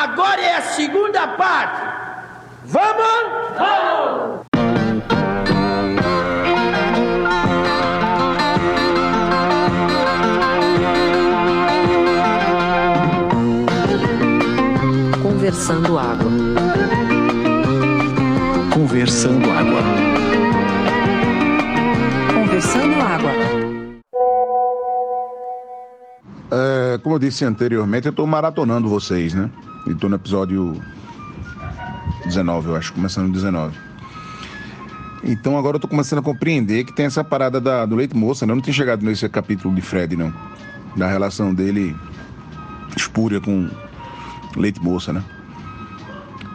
Agora é a segunda parte. Vamos? Vamos! Conversando Água. Conversando Água. Conversando Água. É, como eu disse anteriormente, eu tô maratonando vocês, né? E tô no episódio 19, eu acho, começando no 19. Então agora eu tô começando a compreender que tem essa parada da, do leite moça, né? Eu não tinha chegado nesse capítulo de Fred, não. Da relação dele espúria com leite moça, né?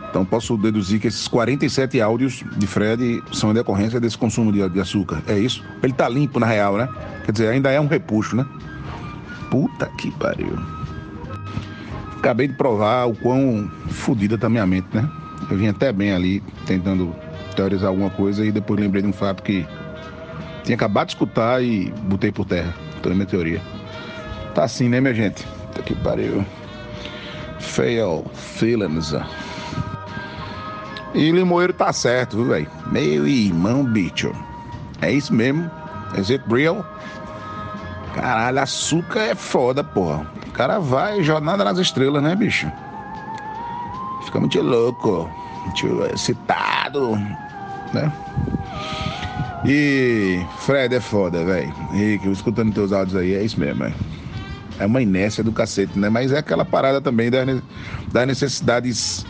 Então posso deduzir que esses 47 áudios de Fred são em decorrência desse consumo de, de açúcar. É isso? Ele tá limpo na real, né? Quer dizer, ainda é um repuxo, né? Puta que pariu. Acabei de provar o quão fodida tá minha mente, né? Eu vim até bem ali tentando teorizar alguma coisa e depois lembrei de um fato que tinha acabado de escutar e botei por terra. Toda a minha teoria. Tá assim, né, minha gente? Puta que pariu. Fail feelings. E Limoeiro tá certo, viu, velho? Meu irmão, bicho. É isso mesmo? Is it real? Caralho, açúcar é foda, porra. Cara vai jornada nas estrelas, né, bicho? Fica muito louco, muito excitado, né? E Fred é foda, velho. Rick, escutando teus áudios aí, é isso mesmo, velho. É uma inércia do cacete, né? Mas é aquela parada também das, das necessidades,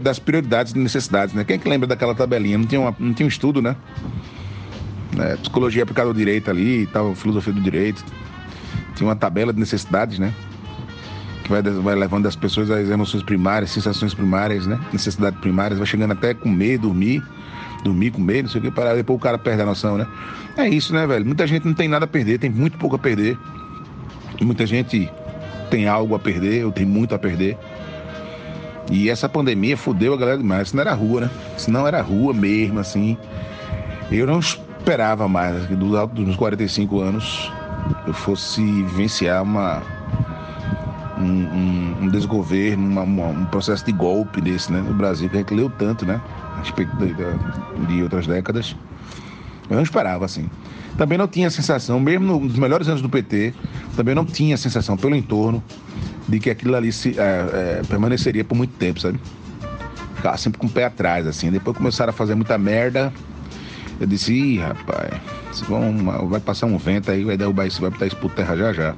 das prioridades e necessidades, né? Quem é que lembra daquela tabelinha? Não tinha, uma- não tinha um estudo, né? É, psicologia aplicada ao direito ali e tal, filosofia do direito. Tinha uma tabela de necessidades, né? Que vai, vai levando as pessoas às emoções primárias, sensações primárias, né? Necessidades primárias, vai chegando até comer, dormir, dormir, comer, não sei o que, para depois o cara perde a noção, né? É isso, né, velho? Muita gente não tem nada a perder, tem muito pouco a perder. Muita gente tem algo a perder, ou tem muito a perder. E essa pandemia fudeu a galera demais. Não era rua, né? Não era rua mesmo, assim. Eu não esperava mais dos altos dos meus 45 anos eu fosse vivenciar uma, um, um- um desgoverno, uma- uma- um processo de golpe desse, né? No Brasil, que a gente leu tanto, né? A respeito de, de- outras décadas. Eu não esperava, assim. Também não tinha a sensação, mesmo no- nos melhores anos do PT, também não tinha a sensação pelo entorno de que aquilo ali se, é, é, permaneceria por muito tempo, sabe? Ficava sempre com o pé atrás, assim. Depois começaram a fazer muita merda. Eu disse, ih, rapaz, vão, vai passar um vento aí, vai derrubar isso, vai botar isso por terra já já.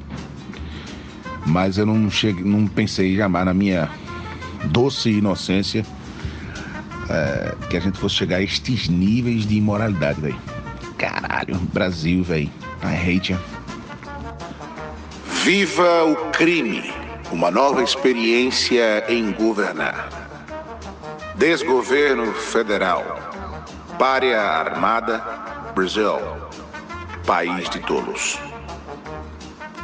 Mas eu não cheguei, não pensei jamais na minha doce inocência é, que a gente fosse chegar a estes níveis de imoralidade, velho. Caralho, Brasil, velho. I hate you. Viva o crime! Uma nova experiência em governar. Desgoverno federal. Párea armada. Brasil. País de tolos.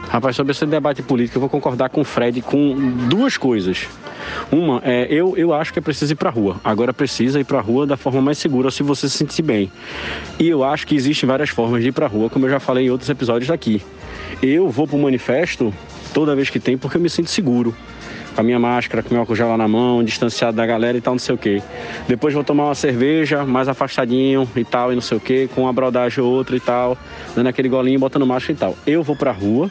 Rapaz, sobre esse debate político, eu vou concordar com o Fred com duas coisas. Uma, é, eu, eu acho que é preciso ir pra rua. Agora precisa ir pra rua da forma mais segura se você se sentir bem. E eu acho que existem várias formas de ir pra rua, como eu já falei em outros episódios daqui. Eu vou pro manifesto toda vez que tem porque eu me sinto seguro. Com a minha máscara, com meu álcool gel lá na mão, distanciado da galera e tal, não sei o quê. Depois vou tomar uma cerveja, mais afastadinho e tal, e não sei o quê, com uma brodagem ou outra e tal, dando aquele golinho, botando máscara e tal. Eu vou pra rua,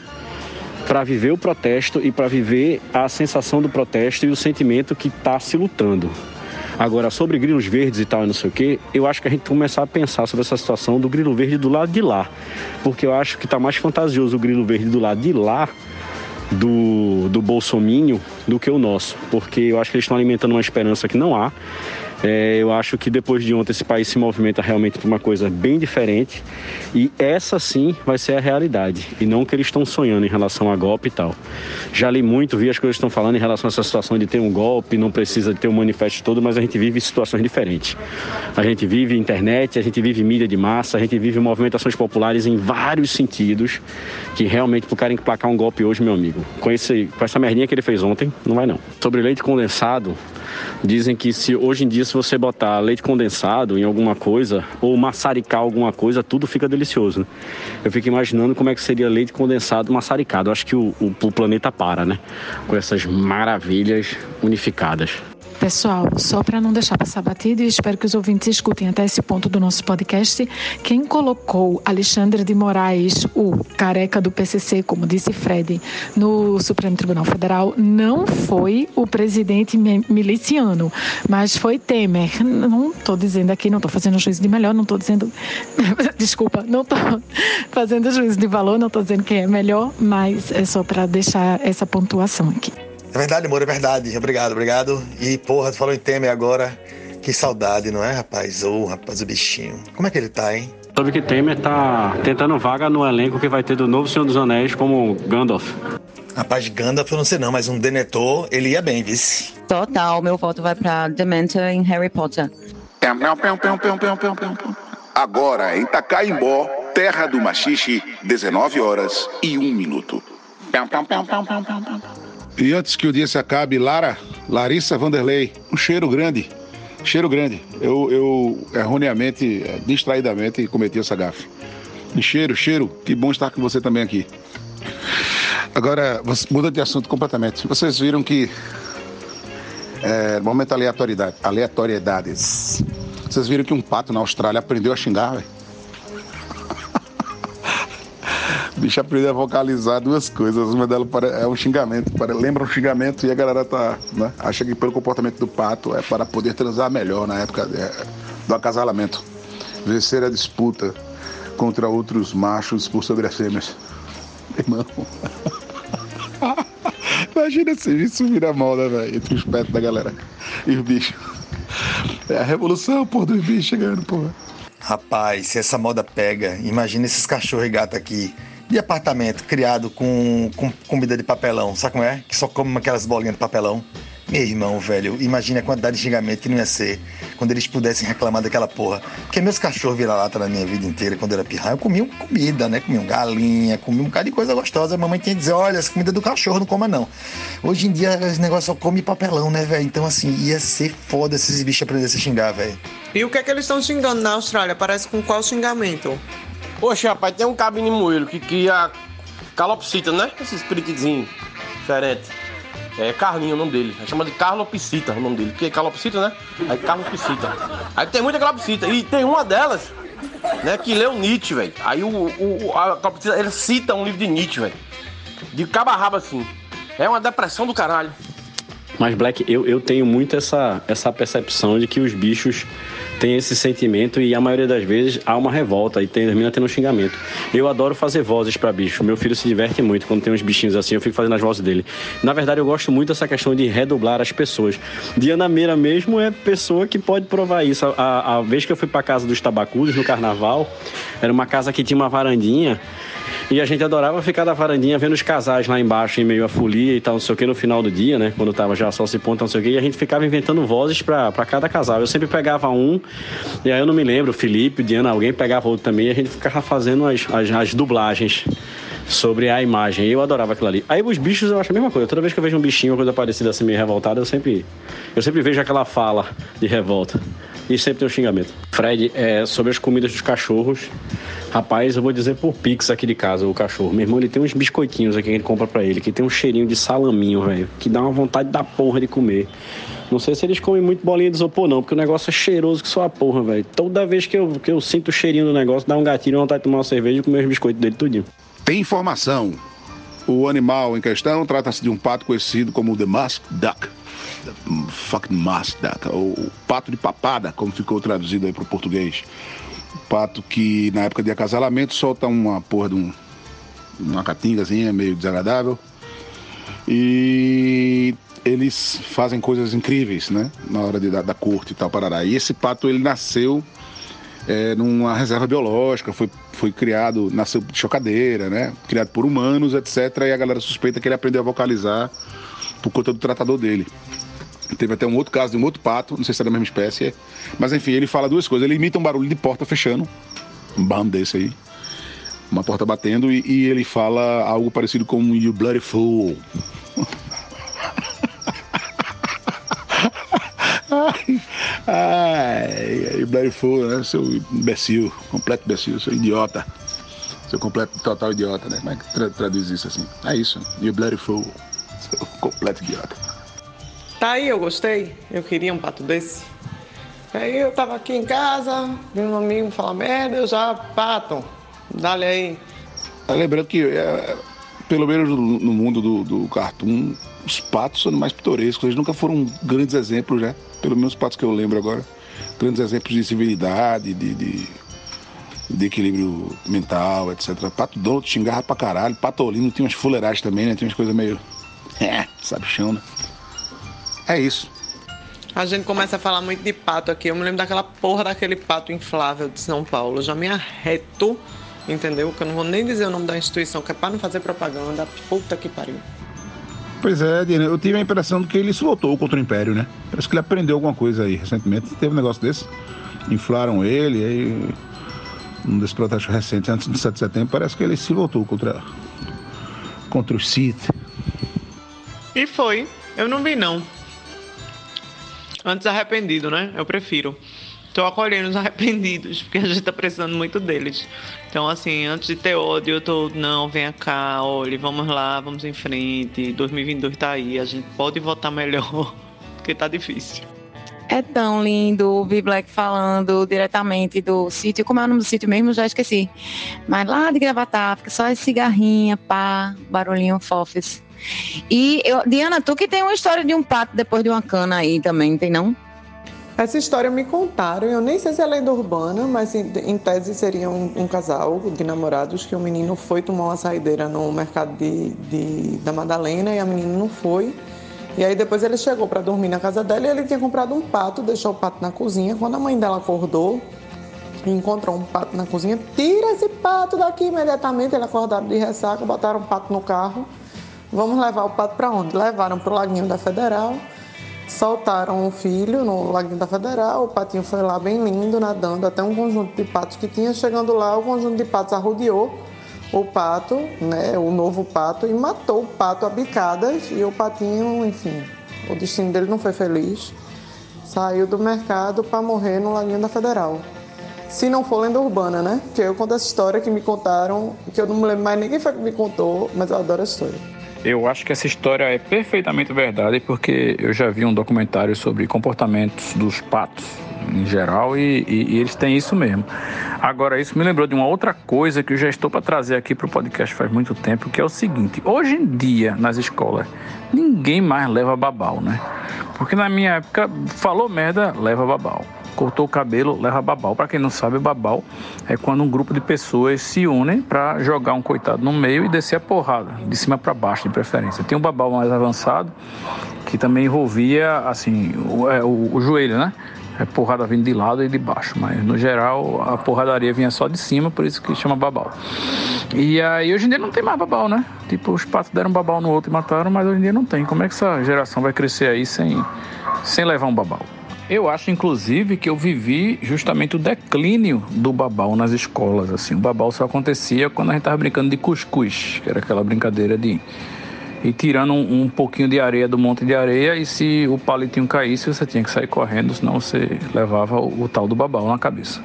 para viver o protesto e para viver a sensação do protesto e o sentimento que está se lutando. Agora, sobre grilos verdes e tal, e não sei o quê, eu acho que a gente começar a pensar sobre essa situação do grilo verde do lado de lá. Porque eu acho que está mais fantasioso o grilo verde do lado de lá do, do Bolsominho do que o nosso. Porque eu acho que eles estão alimentando uma esperança que não há. É, eu acho que depois de ontem esse país se movimenta realmente para uma coisa bem diferente e essa sim vai ser a realidade e não o que eles estão sonhando em relação a golpe e tal. Já li muito, vi as coisas que estão falando em relação a essa situação de ter um golpe, não precisa ter um manifesto todo, mas a gente vive situações diferentes. A gente vive internet, a gente vive mídia de massa, a gente vive movimentações populares em vários sentidos que realmente pro cara emplacar um golpe hoje, meu amigo, com, esse, com essa merdinha que ele fez ontem, não vai não. Sobre leite condensado, Dizem que se hoje em dia, se você botar leite condensado em alguma coisa ou maçaricar alguma coisa, tudo fica delicioso. Né? Eu fico imaginando como é que seria leite condensado maçaricado. Eu acho que o, o, o planeta para, né? Com essas maravilhas unificadas. Pessoal, só para não deixar passar batido, e espero que os ouvintes escutem até esse ponto do nosso podcast, quem colocou Alexandre de Moraes, o careca do PCC, como disse Fred, no Supremo Tribunal Federal, não foi o presidente miliciano, mas foi Temer. Não estou dizendo aqui, não estou fazendo juízo de melhor, não estou dizendo. Desculpa, não estou fazendo juízo de valor, não estou dizendo quem é melhor, mas é só para deixar essa pontuação aqui. É verdade, amor, é verdade. Obrigado, obrigado. E, porra, tu falou em Temer agora. Que saudade, não é, rapaz? Ô, oh, rapaz, o bichinho. Como é que ele tá, hein? Soube que Temer tá tentando vaga no elenco que vai ter do novo Senhor dos Anéis como Gandalf. Rapaz, Gandalf eu não sei não, mas um Denethor, ele ia bem, vice. Total, meu voto vai pra Dementor em Harry Potter. Agora, em Itacaimbó, terra do machixe, 19 horas e 1 minuto. E antes que o dia se acabe, Lara, Larissa Vanderlei, um cheiro grande. Cheiro grande. Eu, eu erroneamente, distraidamente, cometi essa gafe. Cheiro, cheiro, que bom estar com você também aqui. Agora, muda de assunto completamente. Vocês viram que. É, momento aleatoriedade, aleatoriedades. Vocês viram que um pato na Austrália aprendeu a xingar, velho? Bicho aprendeu a vocalizar duas coisas. Uma delas é um xingamento, lembra um xingamento e a galera tá, né, acha que pelo comportamento do pato é para poder transar melhor na época é, do acasalamento. Vencer a disputa contra outros machos por sobre as fêmeas. Irmão. Imagina se isso vira moda, velho, entre os pets da galera e os bichos. É a revolução, porra, dos bichos chegando, porra. Rapaz, se essa moda pega, imagina esses cachorros e gatos aqui de apartamento criado com, com comida de papelão, sabe como é? Que só come aquelas bolinhas de papelão. Meu irmão, velho, imagina a quantidade de xingamento que não ia ser quando eles pudessem reclamar daquela porra. Porque meus cachorros viram lata na minha vida inteira, quando eu era pirraia, eu comia comida, né? Comiam galinha, comia um bocado de coisa gostosa. A mamãe tinha que dizer, olha, essa comida é do cachorro, não coma não. Hoje em dia, esse negócio só come papelão, né, velho? Então, assim, ia ser foda se esses bichos aprendessem a xingar, velho. E o que é que eles estão xingando na Austrália? Parece com qual xingamento? Poxa, rapaz, tem um cabine moelho que cria calopsita, né? Esse espíritozinho diferente. É Carlinho o nome dele. Chama de Carlopsita o nome dele. Porque é calopsita, né? Aí Carlopsita. Aí tem muita calopsita. E tem uma delas, né, que leu Nietzsche, velho. Aí o, o, a calopsita, ele cita um livro de Nietzsche, velho. De cabo a rabo assim. É uma depressão do caralho. Mas, Black, eu, eu tenho muito essa, essa percepção de que os bichos têm esse sentimento e a maioria das vezes há uma revolta e termina tendo um xingamento. Eu adoro fazer vozes para bicho. Meu filho se diverte muito quando tem uns bichinhos assim, eu fico fazendo as vozes dele. Na verdade, eu gosto muito dessa questão de redoblar as pessoas. Diana Meira mesmo é pessoa que pode provar isso. A, a, a vez que eu fui para casa dos tabacudos no carnaval, era uma casa que tinha uma varandinha e a gente adorava ficar da varandinha vendo os casais lá embaixo, em meio à folia e tal, não sei o que, no final do dia, né? Quando tava já só se ponta, não sei o que, e a gente ficava inventando vozes para cada casal. Eu sempre pegava um, e aí eu não me lembro, Felipe, Diana, alguém pegava outro também, e a gente ficava fazendo as, as, as dublagens sobre a imagem. Eu adorava aquilo ali. Aí os bichos eu acho a mesma coisa. Toda vez que eu vejo um bichinho, uma coisa parecida assim, meio revoltada, eu sempre, eu sempre vejo aquela fala de revolta. E sempre tem um xingamento. Fred, é, sobre as comidas dos cachorros, rapaz, eu vou dizer por Pix aqui de casa, o cachorro. Meu irmão, ele tem uns biscoitinhos aqui que a gente compra pra ele, que tem um cheirinho de salaminho, velho, que dá uma vontade da porra de comer. Não sei se eles comem muito bolinha de isopor, não, porque o negócio é cheiroso que só a porra, velho. Toda vez que eu, que eu sinto o cheirinho do negócio, dá um gatilho, vontade de tomar uma cerveja e comer os biscoitos dele tudinho. Tem informação. O animal em questão trata-se de um pato conhecido como The Musk Duck fucking Mazda, o pato de papada, como ficou traduzido aí para o português. O pato que na época de acasalamento solta uma porra de um, uma catingazinha meio desagradável. E eles fazem coisas incríveis, né? Na hora de, da, da corte e tal, parará. E esse pato, ele nasceu é, numa reserva biológica, foi, foi criado, nasceu de chocadeira, né? Criado por humanos, etc. E a galera suspeita que ele aprendeu a vocalizar por conta do tratador dele. Teve até um outro caso de um outro pato, não sei se é da mesma espécie. Mas enfim, ele fala duas coisas. Ele imita um barulho de porta fechando, um bam desse aí. Uma porta batendo, e, e ele fala algo parecido com You Bloody Fool. ai, Bloody Fool, né? Seu imbecil, completo imbecil, seu idiota. Seu completo, total idiota, né? Como é que tra traduz isso assim? É isso, You Bloody Fool, seu completo idiota. Tá aí, eu gostei. Eu queria um pato desse. Aí eu tava aqui em casa, vi um amigo falar merda, eu já, pato, dá-lhe aí. Tá lembrando que, é, pelo menos no, mundo do, do cartoon, os patos são mais pitorescos. Eles nunca foram grandes exemplos, né? Pelo menos os patos que eu lembro agora. Grandes exemplos de civilidade, de, de, de equilíbrio mental, etc. Pato Donald xingava pra caralho. Patolino tinha umas fuleiragens também, né? Tinha umas coisas meio. É, sabe chão, né? É isso. A gente começa a falar muito de pato aqui. Eu me lembro daquela porra daquele pato inflável de São Paulo. Eu já me arreto, entendeu? Que eu não vou nem dizer o nome da instituição, que é pra não fazer propaganda. Puta que pariu. Pois é, Diana, eu tive a impressão de que ele se voltou contra o Império, né? Parece que ele aprendeu alguma coisa aí recentemente. Teve um negócio desse. Inflaram ele, aí. Um desses protestos recentes, antes do 7 de setembro, parece que ele se voltou contra, contra o Sith. E foi. Eu não vi, não. Antes arrependido, né? Eu prefiro. Tô acolhendo os arrependidos, porque a gente tá precisando muito deles. Então, assim, antes de ter ódio, eu tô, não, venha cá, olhe, vamos lá, vamos em frente. 2022 tá aí, a gente pode votar melhor, porque tá difícil. É tão lindo ouvir Black falando diretamente do sítio. Como é o nome do sítio mesmo? Já esqueci. Mas lá de Gravatar, fica só esse cigarrinha, pá, barulhinho fofes. E eu, Diana, tu que tem uma história de um pato depois de uma cana aí também, tem não? Essa história me contaram, eu nem sei se é lenda urbana, mas em, em tese seria um, um, casal de namorados que o menino foi tomar uma saideira no mercado de, de da Madalena e a menina não foi. E aí depois ele chegou para dormir na casa dela e ele tinha comprado um pato, deixou o pato na cozinha. Quando a mãe dela acordou e encontrou um pato na cozinha, tira esse pato daqui imediatamente. Ele acordaram de ressaca, botaram o pato no carro. Vamos levar o pato para onde? Levaram para o Laguinho da Federal, soltaram o filho no Laguinho da Federal. O patinho foi lá bem lindo, nadando até um conjunto de patos que tinha. Chegando lá, o conjunto de patos arrodeou o pato, né, o novo pato, e matou o pato a bicadas. E o patinho, enfim, o destino dele não foi feliz. Saiu do mercado para morrer no Laguinho da Federal. Se não for lenda urbana, né? Porque eu conto essa história que me contaram, que eu não me lembro mais ninguém foi que me contou, mas eu adoro a história. Eu acho que essa história é perfeitamente verdade, porque eu já vi um documentário sobre comportamentos dos patos em geral e, e, e eles têm isso mesmo. Agora, isso me lembrou de uma outra coisa que eu já estou para trazer aqui para o podcast faz muito tempo, que é o seguinte: hoje em dia, nas escolas, ninguém mais leva babau, né? Porque na minha época, falou merda, leva babau cortou o cabelo, leva babau. Para quem não sabe, babau é quando um grupo de pessoas se unem para jogar um coitado no meio e descer a porrada, de cima para baixo, de preferência. Tem um babau mais avançado, que também envolvia, assim, o, é, o, o joelho, né? É porrada vindo de lado e de baixo, mas no geral a porradaria vinha só de cima, por isso que chama babau. E aí hoje em dia não tem mais babau, né? Tipo, os patos deram babau no outro e mataram, mas hoje em dia não tem. Como é que essa geração vai crescer aí sem, sem levar um babau? Eu acho, inclusive, que eu vivi justamente o declínio do babau nas escolas. Assim, o babau só acontecia quando a gente estava brincando de cuscuz, que era aquela brincadeira de ir tirando um, um, pouquinho de areia do monte de areia e se o palitinho caísse, você tinha que sair correndo, senão você levava o, o tal do babau na cabeça.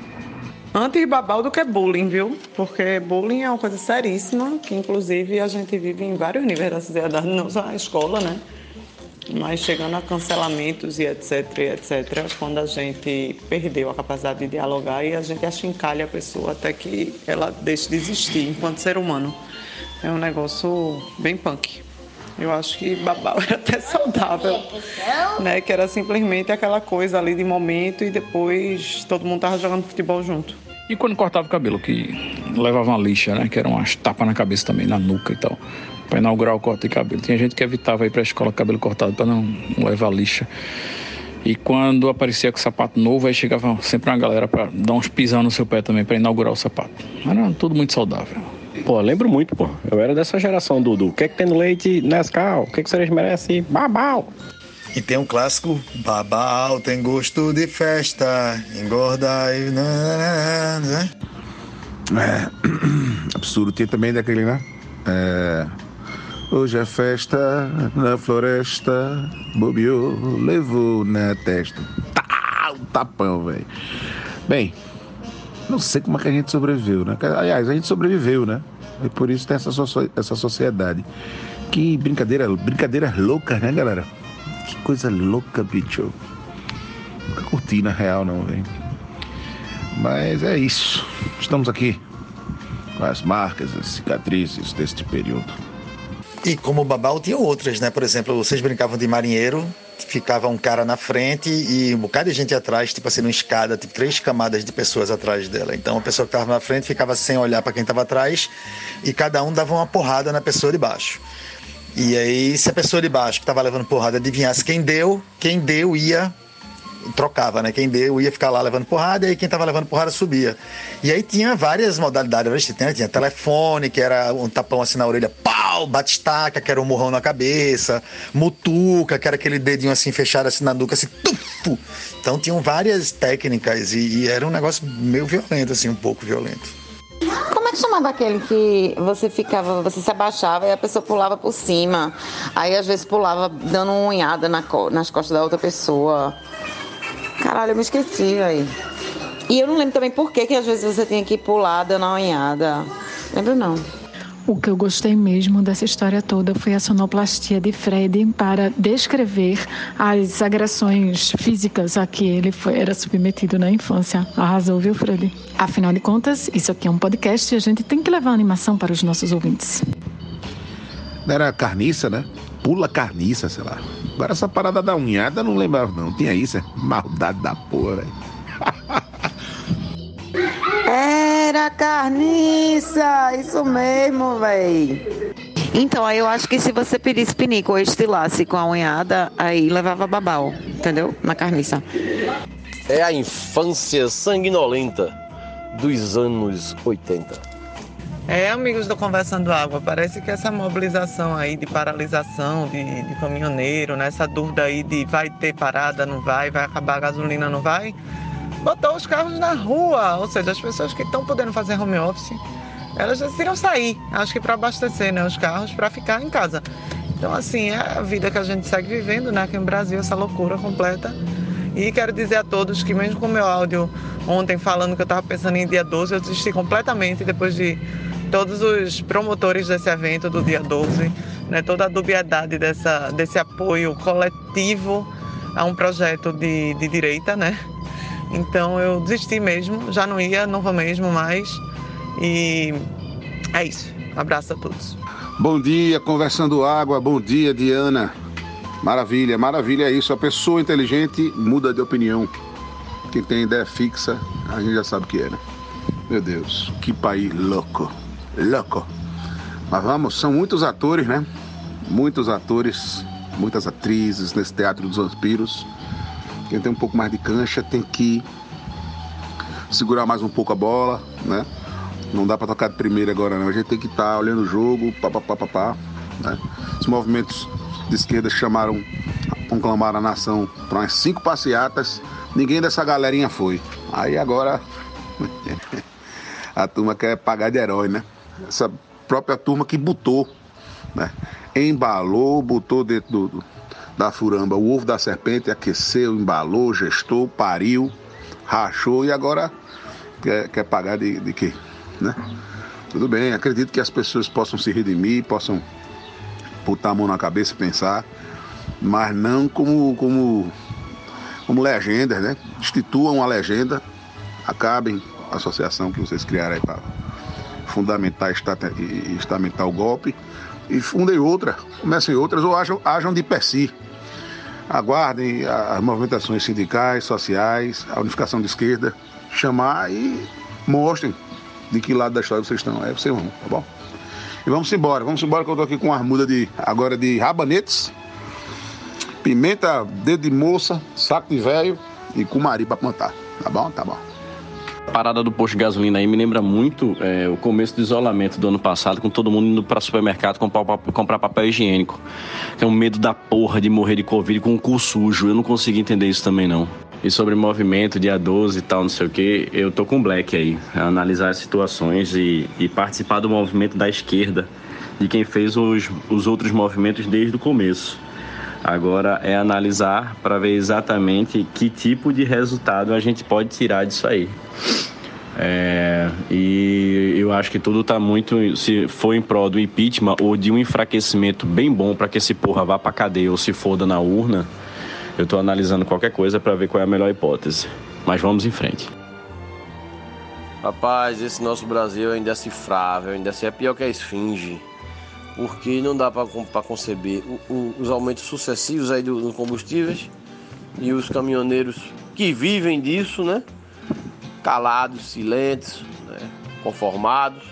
Antes babau do que bullying, viu? Porque bullying é uma coisa seríssima, que inclusive a gente vive em vários níveis da sociedade, não só na escola, né? Mas chegando a cancelamentos e etc, etc, quando a gente perdeu a capacidade de dialogar e a gente achincalha a pessoa até que ela deixe de existir enquanto ser humano. É um negócio bem punk. Eu acho que babau era até saudável, né? Que era simplesmente aquela coisa ali de momento e depois todo mundo tava jogando futebol junto. E quando cortava o cabelo, que levava uma lixa, né? Que eram umas tapas na cabeça também, na nuca e tal para inaugurar o corte de cabelo. Tinha gente que evitava ir para a escola com cabelo cortado para não, levar lixa. E quando aparecia com sapato novo, aí chegava sempre uma galera para dar uns pisão no seu pé também, para inaugurar o sapato. Era tudo muito saudável. Pô, lembro muito, pô. Eu era dessa geração, Dudu. O que é que tem no leite Nescau? O que é que vocês merecem? Babau! E tem um clássico, babau tem gosto de festa, engorda e... Né? É, absurdo. Tem também daquele, né? É, Hoje é festa na floresta, bobeou, levou na testa. Tá, um tapão, velho. Bem, não sei como é que a gente sobreviveu, né? Aliás, a gente sobreviveu, né? E por isso tem essa, so essa sociedade. Que brincadeira, brincadeira louca, né, galera? Que coisa louca, bicho. Nunca curti na real, não, velho. Mas é isso. Estamos aqui com as marcas, as cicatrizes deste período. E como babau tinha outras, né? Por exemplo, vocês brincavam de marinheiro, ficava um cara na frente e um bocado de gente atrás, tipo assim, numa escada, tipo três camadas de pessoas atrás dela. Então a pessoa que estava na frente ficava sem olhar para quem estava atrás e cada um dava uma porrada na pessoa de baixo. E aí, se a pessoa de baixo que estava levando porrada adivinhasse quem deu, quem deu ia trocava, né? Quem deu ia ficar lá levando porrada, e aí quem tava levando porrada subia. E aí tinha várias modalidades, tinha, tinha telefone, que era um tapão assim na orelha, pau, batistaca, que era um morrão na cabeça, mutuca, que era aquele dedinho assim fechado assim na nuca, assim, tufo. Então tinham várias técnicas e, e era um negócio meio violento, assim, um pouco violento. Como é que chamava aquele que você ficava, você se abaixava e a pessoa pulava por cima? Aí às vezes pulava dando uma unhada na, nas costas da outra pessoa. Caralho, eu me esqueci aí. E eu não lembro também por que, que às vezes você tinha que pular dando uma unhada. Lembro não. O que eu gostei mesmo dessa história toda foi a sonoplastia de Fred para descrever as agressões físicas a que ele foi, era submetido na infância. Arrasou, viu, Fred? Afinal de contas, isso aqui é um podcast e a gente tem que levar animação para os nossos ouvintes. Era carniça, né? Pula carniça, sei lá. Agora essa parada da unhada não lembrava, não. Tinha isso, é maldade da porra, velho. Era carniça, isso mesmo, véi. Então, aí eu acho que se você pedisse pinico ou estilasse com a unhada, aí levava babau, entendeu? Na carniça. É a infância sanguinolenta dos anos 80. É, amigos do Conversando Água, parece que essa mobilização aí de paralisação de, de caminhoneiro, né? essa dúvida aí de vai ter parada, não vai, vai acabar a gasolina, não vai, botou os carros na rua, ou seja, as pessoas que estão podendo fazer home office, elas decidiram sair, acho que para abastecer né, os carros, para ficar em casa. Então, assim, é a vida que a gente segue vivendo, né? Aqui no Brasil, essa loucura completa. E quero dizer a todos que mesmo com o meu áudio ontem falando que eu estava pensando em dia 12, eu desisti completamente depois de todos os promotores desse evento do dia 12, né, toda a dubiedade dessa, desse apoio coletivo a um projeto de, de direita, né? Então eu desisti mesmo, já não ia, não vou mesmo mais. E é isso. Abraço a todos. Bom dia, conversando água. Bom dia, Diana. Maravilha, maravilha é isso. A pessoa inteligente muda de opinião. Quem tem ideia fixa, a gente já sabe o que é, né? Meu Deus, que país louco louco. Mas vamos, são muitos atores, né? Muitos atores, muitas atrizes nesse Teatro dos Vampiros. Quem tem um pouco mais de cancha tem que segurar mais um pouco a bola, né? Não dá para tocar de primeira agora não. A gente tem que estar tá olhando o jogo, papapá, papá, né? Os movimentos de esquerda chamaram, conclamaram a nação para umas cinco passeatas. Ninguém dessa galerinha foi. Aí agora a turma quer pagar de herói, né? Essa própria turma que botou, né? embalou, botou dentro do, da furamba o ovo da serpente, aqueceu, embalou, gestou, pariu, rachou e agora quer, quer pagar de, de quê? Né? Tudo bem, acredito que as pessoas possam se redimir, possam botar a mão na cabeça e pensar, mas não como, como, como legendas, né? Instituam a legenda, acabem a associação que vocês criaram aí para fundamentar e estamentar o golpe e fundem outra, comecem outras ou ajam, ajam de per si. Aguardem as movimentações sindicais, sociais, a unificação de esquerda, chamar e mostrem de que lado da história vocês estão. Aí vocês vão, tá bom? E vamos embora, vamos embora que eu tô aqui com uma armuda de, agora de rabanetes, pimenta, dedo de moça, saco de velho e cumari para plantar. Tá bom? Tá bom parada do posto de gasolina aí me lembra muito é, o começo do isolamento do ano passado, com todo mundo indo para supermercado comprar, comprar papel higiênico. Tem um medo da porra de morrer de Covid com o cu sujo. Eu não consegui entender isso também, não. E sobre movimento, dia 12 e tal, não sei o que, eu tô com Black aí, analisar as situações e, e participar do movimento da esquerda, de quem fez os, os outros movimentos desde o começo. Agora é analisar para ver exatamente que tipo de resultado a gente pode tirar disso aí. É, e eu acho que tudo está muito. Se for em prol do impeachment ou de um enfraquecimento bem bom para que esse porra vá para cadeia ou se foda na urna, eu estou analisando qualquer coisa para ver qual é a melhor hipótese. Mas vamos em frente. Rapaz, esse nosso Brasil ainda é cifrável, ainda é pior que a esfinge. Porque não dá para conceber o, o, os aumentos sucessivos aí dos do combustíveis e os caminhoneiros que vivem disso, né? calados, silentes, né, conformados.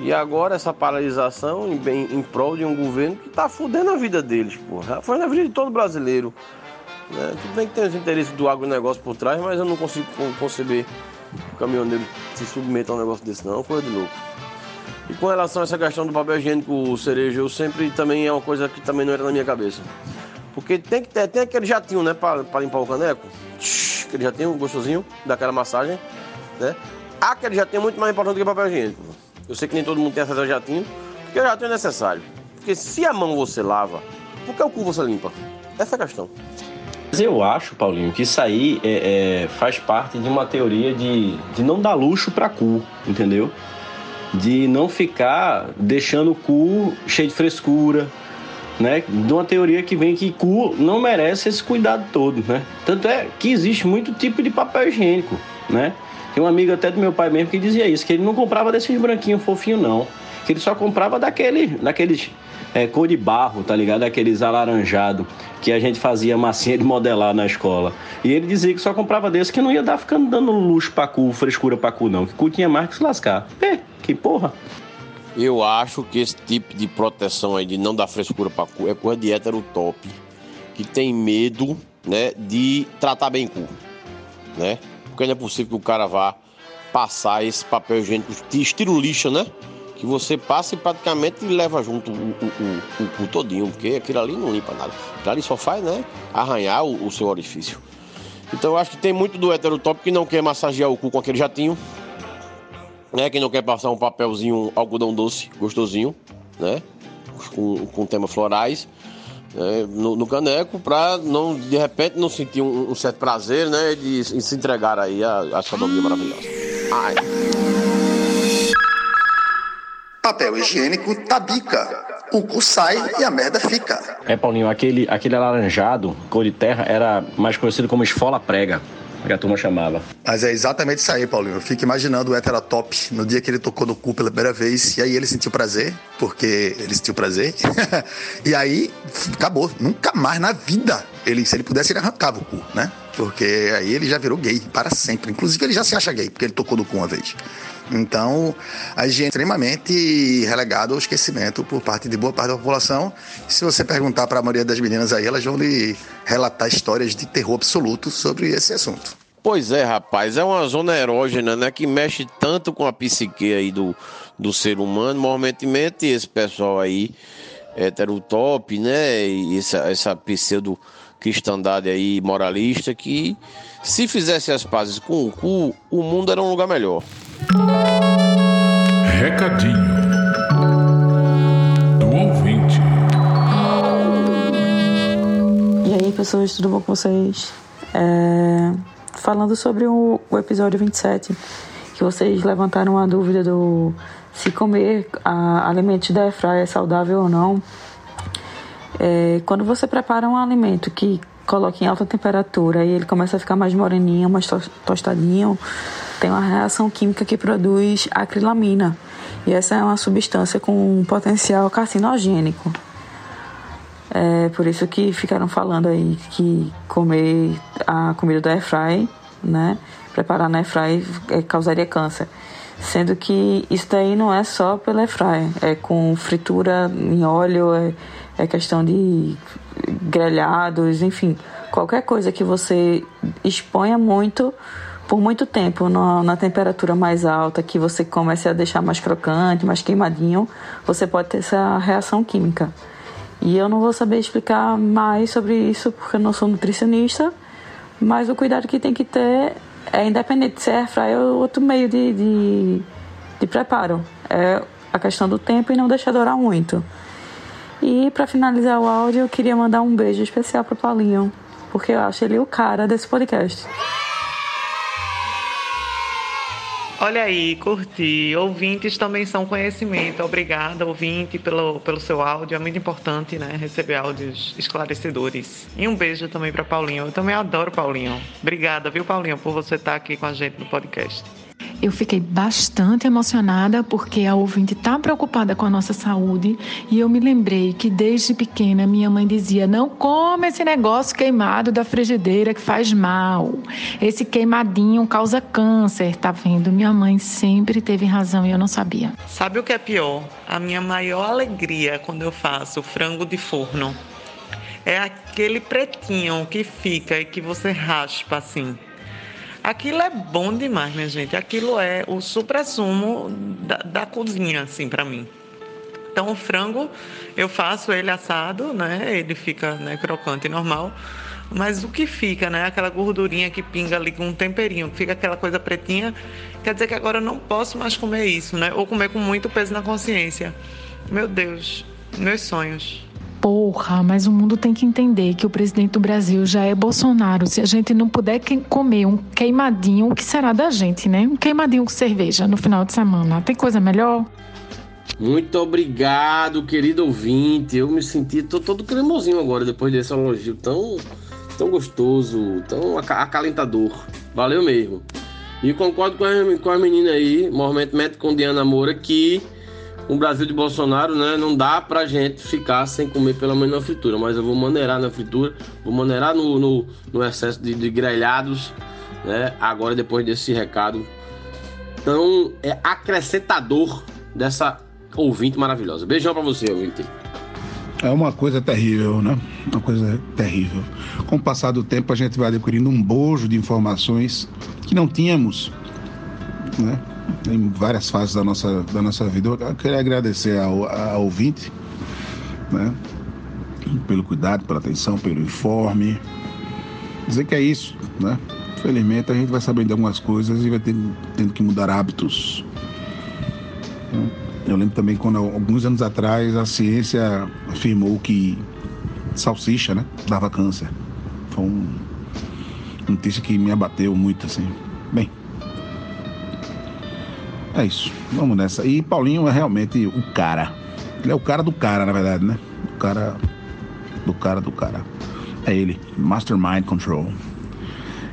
E agora essa paralisação em, em, em prol de um governo que está fudendo a vida deles, porra. Foi na vida de todo brasileiro. Né? Tudo bem que tem os interesses do agronegócio por trás, mas eu não consigo conceber que o caminhoneiro se submeta a um negócio desse não, coisa de louco. E com relação a essa questão do papel higiênico cereja, eu sempre também é uma coisa que também não era na minha cabeça. Porque tem que ter, tem aquele jatinho, né, para limpar o caneco. Aquele jatinho gostosinho, daquela massagem né? Aquele jatinho é muito mais importante que papel higiênico. Eu sei que nem todo mundo tem acesso a jatinho, porque o jatinho é necessário. Porque se a mão você lava, por que o cu você limpa? Essa é a questão. Mas eu acho, Paulinho, que isso aí é, é, faz parte de uma teoria de, de não dar luxo para cu, entendeu? De não ficar deixando o cu cheio de frescura, né? De uma teoria que vem que cu não merece esse cuidado todo, né? Tanto é que existe muito tipo de papel higiênico, né? Tem um amigo até do meu pai mesmo que dizia isso, que ele não comprava desses branquinhos fofinhos, não. Que ele só comprava daquele, daqueles é, cor de barro, tá ligado? Daqueles alaranjado que a gente fazia massinha de modelar na escola. E ele dizia que só comprava desse que não ia dar ficando dando luxo pra cu, frescura pra cu, não. Que cu tinha mais que se lascar. É, que porra. Eu acho que esse tipo de proteção aí de não dar frescura pra cu é coisa de hétero top. Que tem medo, né, de tratar bem cu, né? porque não é possível que o cara vá passar esse papel higiênico de estilo né? Que você passa e praticamente leva junto o, o, o, o todinho, porque aquilo ali não limpa nada. Aquilo ali só faz, né? Arranhar o, o seu orifício. Então eu acho que tem muito do heterotop que não quer massagear o cu com aquele jatinho, né? Que não quer passar um papelzinho algodão doce, gostosinho, né? Com, com temas florais né, no, no, caneco para não de repente não sentir um, um, certo prazer, né, de, de se entregar aí a, a sodomia maravilhosa. Ai. Papel higiênico tabica. O cu sai e a merda fica. É, Paulinho, aquele, aquele alaranjado, cor de terra, era mais conhecido como esfola prega que a turma chamava. Mas é exatamente isso aí, Paulinho. Eu fico imaginando o hétero top no dia que ele tocou no cu pela primeira vez. E aí ele sentiu prazer, porque ele sentiu prazer. e aí acabou. Nunca mais na vida. Ele, se ele pudesse, ele arrancava o cu, né? Porque aí ele já virou gay para sempre. Inclusive, ele já se acha gay, porque ele tocou no cu uma vez. Então, a higiene é extremamente relegada ao esquecimento por parte de boa parte da população. Se você perguntar para a maioria das meninas aí, elas vão lhe relatar histórias de terror absoluto sobre esse assunto. Pois é, rapaz, é uma zona erógena, né, que mexe tanto com a psique aí do, do ser humano, momentemente esse pessoal aí heterotop, né, e essa, essa pseudo cristandade aí moralista que se fizesse as pazes com o cu, o mundo era um lugar melhor. Recadinho do ouvinte. E aí, pessoas, tudo bom com vocês? É... Falando sobre o, o episódio 27, que vocês levantaram a dúvida do se comer a, alimentos da airfryer é saudável ou não. É, quando você prepara um alimento que coloca em alta temperatura e ele começa a ficar mais moreninho, mais tostadinho, tem uma reação química que produz acrilamina. E essa é uma substância com um potencial carcinogênico. É por isso que ficaram falando aí que comer a comida da airfry, né, preparar na airfry é, causaria câncer. Sendo que isso daí não é só pela airfry, é com fritura em óleo, é, é questão de grelhados, enfim, qualquer coisa que você exponha muito por muito tempo na, na, temperatura mais alta, que você comece a deixar mais crocante, mais queimadinho, você pode ter essa reação química. E eu não vou saber explicar mais sobre isso porque eu não sou nutricionista, mas o cuidado que tem que ter é independente se é airfryer ou outro meio de, de, de preparo. É a questão do tempo e não deixar dourar muito. E para finalizar o áudio, eu queria mandar um beijo especial pro Paulinho, porque eu acho ele o cara desse podcast. Olha aí, curti. Ouvintes também são conhecimento. Obrigada, ouvinte, pelo, pelo seu áudio. É muito importante, né? Receber áudios esclarecedores. E um beijo também para Paulinho. Eu também adoro Paulinho. Obrigada, viu, Paulinho, por você estar aqui com a gente no podcast. Eu fiquei bastante emocionada porque a ouvinte está preocupada com a nossa saúde e eu me lembrei que desde pequena minha mãe dizia: não come esse negócio queimado da frigideira que faz mal. Esse queimadinho causa câncer, tá vendo? Minha mãe sempre teve razão e eu não sabia. Sabe o que é pior? A minha maior alegria quando eu faço frango de forno é aquele pretinho que fica e que você raspa assim. Aquilo é bom demais, minha gente. Aquilo é o supra-sumo da, da cozinha, assim, para mim. Então, o frango, eu faço ele assado, né? Ele fica né, crocante normal. Mas o que fica, né? Aquela gordurinha que pinga ali com um temperinho, fica aquela coisa pretinha. Quer dizer que agora eu não posso mais comer isso, né? Ou comer com muito peso na consciência. Meu Deus, meus sonhos. Porra, mas o mundo tem que entender que o presidente do Brasil já é Bolsonaro. Se a gente não puder comer um queimadinho, o que será da gente, né? Um queimadinho com cerveja no final de semana. Tem coisa melhor? Muito obrigado, querido ouvinte. Eu me senti tô todo cremosinho agora depois desse elogio tão, tão gostoso, tão acalentador. Valeu mesmo. E concordo com a, com a menina aí, movimento médico com Diana Moura, que o Brasil de Bolsonaro, né, não dá pra gente ficar sem comer pelo menos na fritura, mas eu vou maneirar na fritura, vou maneirar no, no, no excesso de, de, grelhados, né, agora depois desse recado tão é, acrescentador dessa ouvinte maravilhosa. Beijão pra você, ouvinte. É uma coisa terrível, né? Uma coisa terrível. Com o passar do tempo, a gente vai adquirindo um bojo de informações que não tínhamos, né? Em várias fases da nossa, da nossa vida. Eu queria agradecer ao, ao ouvinte, né? Pelo cuidado, pela atenção, pelo informe. Dizer que é isso, né? Felizmente a gente vai sabendo de algumas coisas e vai tendo, tendo que mudar hábitos. Eu lembro também quando, alguns anos atrás, a ciência afirmou que salsicha, né? Dava câncer. Foi um, uma notícia que me abateu muito, assim. Bem, é isso. Vamos nessa. E Paulinho é realmente o cara. Ele é o cara do cara, na verdade, né? O cara do cara do cara. É ele. Mastermind Control.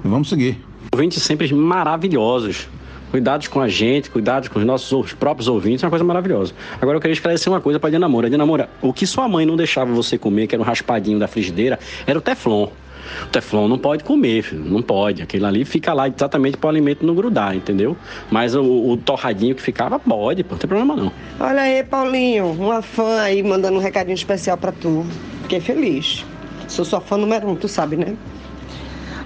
E vamos seguir. Ouvintes sempre maravilhosos. Cuidados com a gente, cuidados com os nossos próprios ouvintes, é uma coisa maravilhosa. Agora eu queria esclarecer uma coisa para Diana Moura. Diana Moura, o que sua mãe não deixava você comer, que era um raspadinho da frigideira, era o teflon. O teflon não pode comer, filho, não pode. Aquele ali fica lá exatamente para o alimento não grudar, entendeu? Mas o, o, torradinho que ficava pode, não tem problema não. Olha aí, Paulinho, uma fã aí mandando um recadinho especial para tu. Fiquei feliz. Sou sua fã número um, tu sabe, né?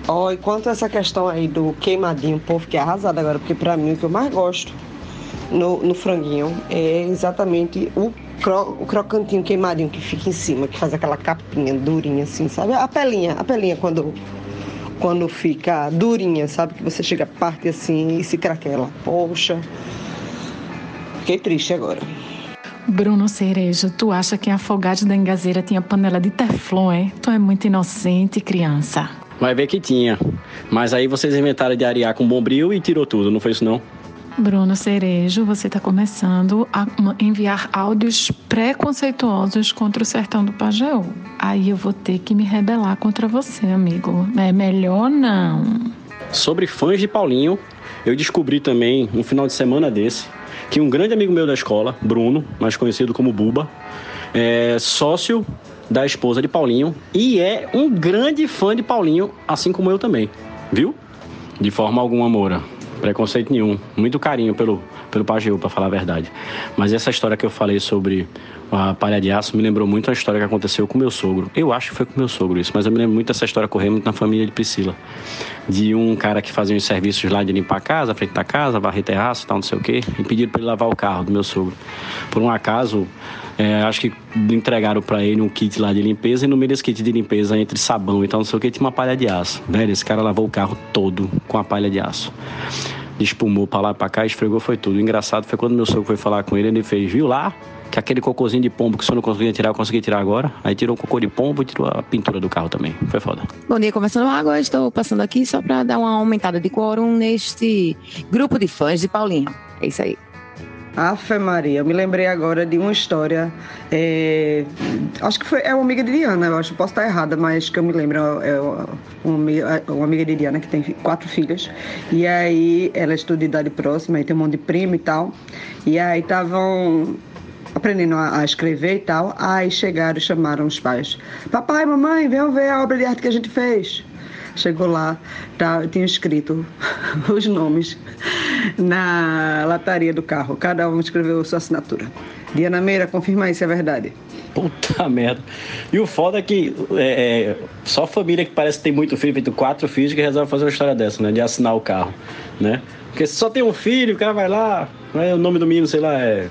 Ó, oh, e quanto a essa questão aí do queimadinho, o povo que é arrasado agora, porque para mim o que eu mais gosto no, no franguinho é exatamente o cro, o crocantinho queimadinho que fica em cima, que faz aquela capinha durinha assim, sabe? A pelinha, a pelinha quando quando fica durinha, sabe? Que você chega a parte assim e se craquela. Poxa, fiquei triste agora. Bruno Cerejo, tu acha que a Afogados da Engazeira tinha panela de teflon, é? Tu é muito inocente, criança. Vai ver que tinha. Mas aí vocês inventaram de arear com bombril e tirou tudo, não foi isso não? Bruno Cerejo, você está começando a enviar áudios preconceituosos contra o sertão do Pajeú. Aí eu vou ter que me rebelar contra você, amigo. É melhor não. Sobre fãs de Paulinho, eu descobri também, um final de semana desse, que um grande amigo meu da escola, Bruno, mais conhecido como Buba, é sócio da esposa de Paulinho e é um grande fã de Paulinho, assim como eu também. Viu? De forma alguma, Moura. Preconceito nenhum. Muito carinho pelo, pelo Pajeú, para falar a verdade. Mas essa história que eu falei sobre a palha de aço me lembrou muito a história que aconteceu com meu sogro. Eu acho que foi com meu sogro isso, mas eu me lembro muito dessa história correr muito na família de Priscila. De um cara que fazia os serviços lá de limpar a casa, frente da casa, varrer terraço, tal, não sei o quê, e pediram para ele lavar o carro do meu sogro. Por um acaso, é, acho que entregaram para ele um kit lá de limpeza e no meio desse kit de limpeza, entre sabão e tal, não sei o que, tinha uma palha de aço. Velho, esse cara lavou o carro todo com a palha de aço. espumou pra lá pra cá, esfregou, foi tudo. O engraçado foi quando meu sogro foi falar com ele, ele fez, viu lá? Que aquele cocôzinho de pombo que você não conseguia tirar, eu consegui tirar agora. Aí tirou o cocô de pombo e tirou a pintura do carro também. Foi foda. Bom dia, conversando água. Estou passando aqui só para dar uma aumentada de quórum neste grupo de fãs de Paulinho. É isso aí. Afe Maria, eu me lembrei agora de uma história. é, acho que foi, é uma amiga de Diana, eu acho, posso estar errada, mas que eu me lembro. É uma, amiga- uma amiga de Diana que tem quatro filhas. E aí ela estuda de idade próxima e tem um monte de primo e tal. E aí estavam aprendendo a escrever e tal. Aí chegaram e chamaram os pais. Papai, mamãe, venham ver a obra de arte que a gente fez. Chegou lá, tá, tinha escrito os nomes na lataria do carro. Cada um escreveu sua assinatura. Diana Meira, confirma isso, é verdade. Puta merda. E o foda é que é, é, só família que parece que tem muito filho, feito quatro filhos, que resolve fazer uma história dessa, né? De assinar o carro, né? Porque se só tem um filho, o cara vai lá, né, o nome do menino, sei lá, é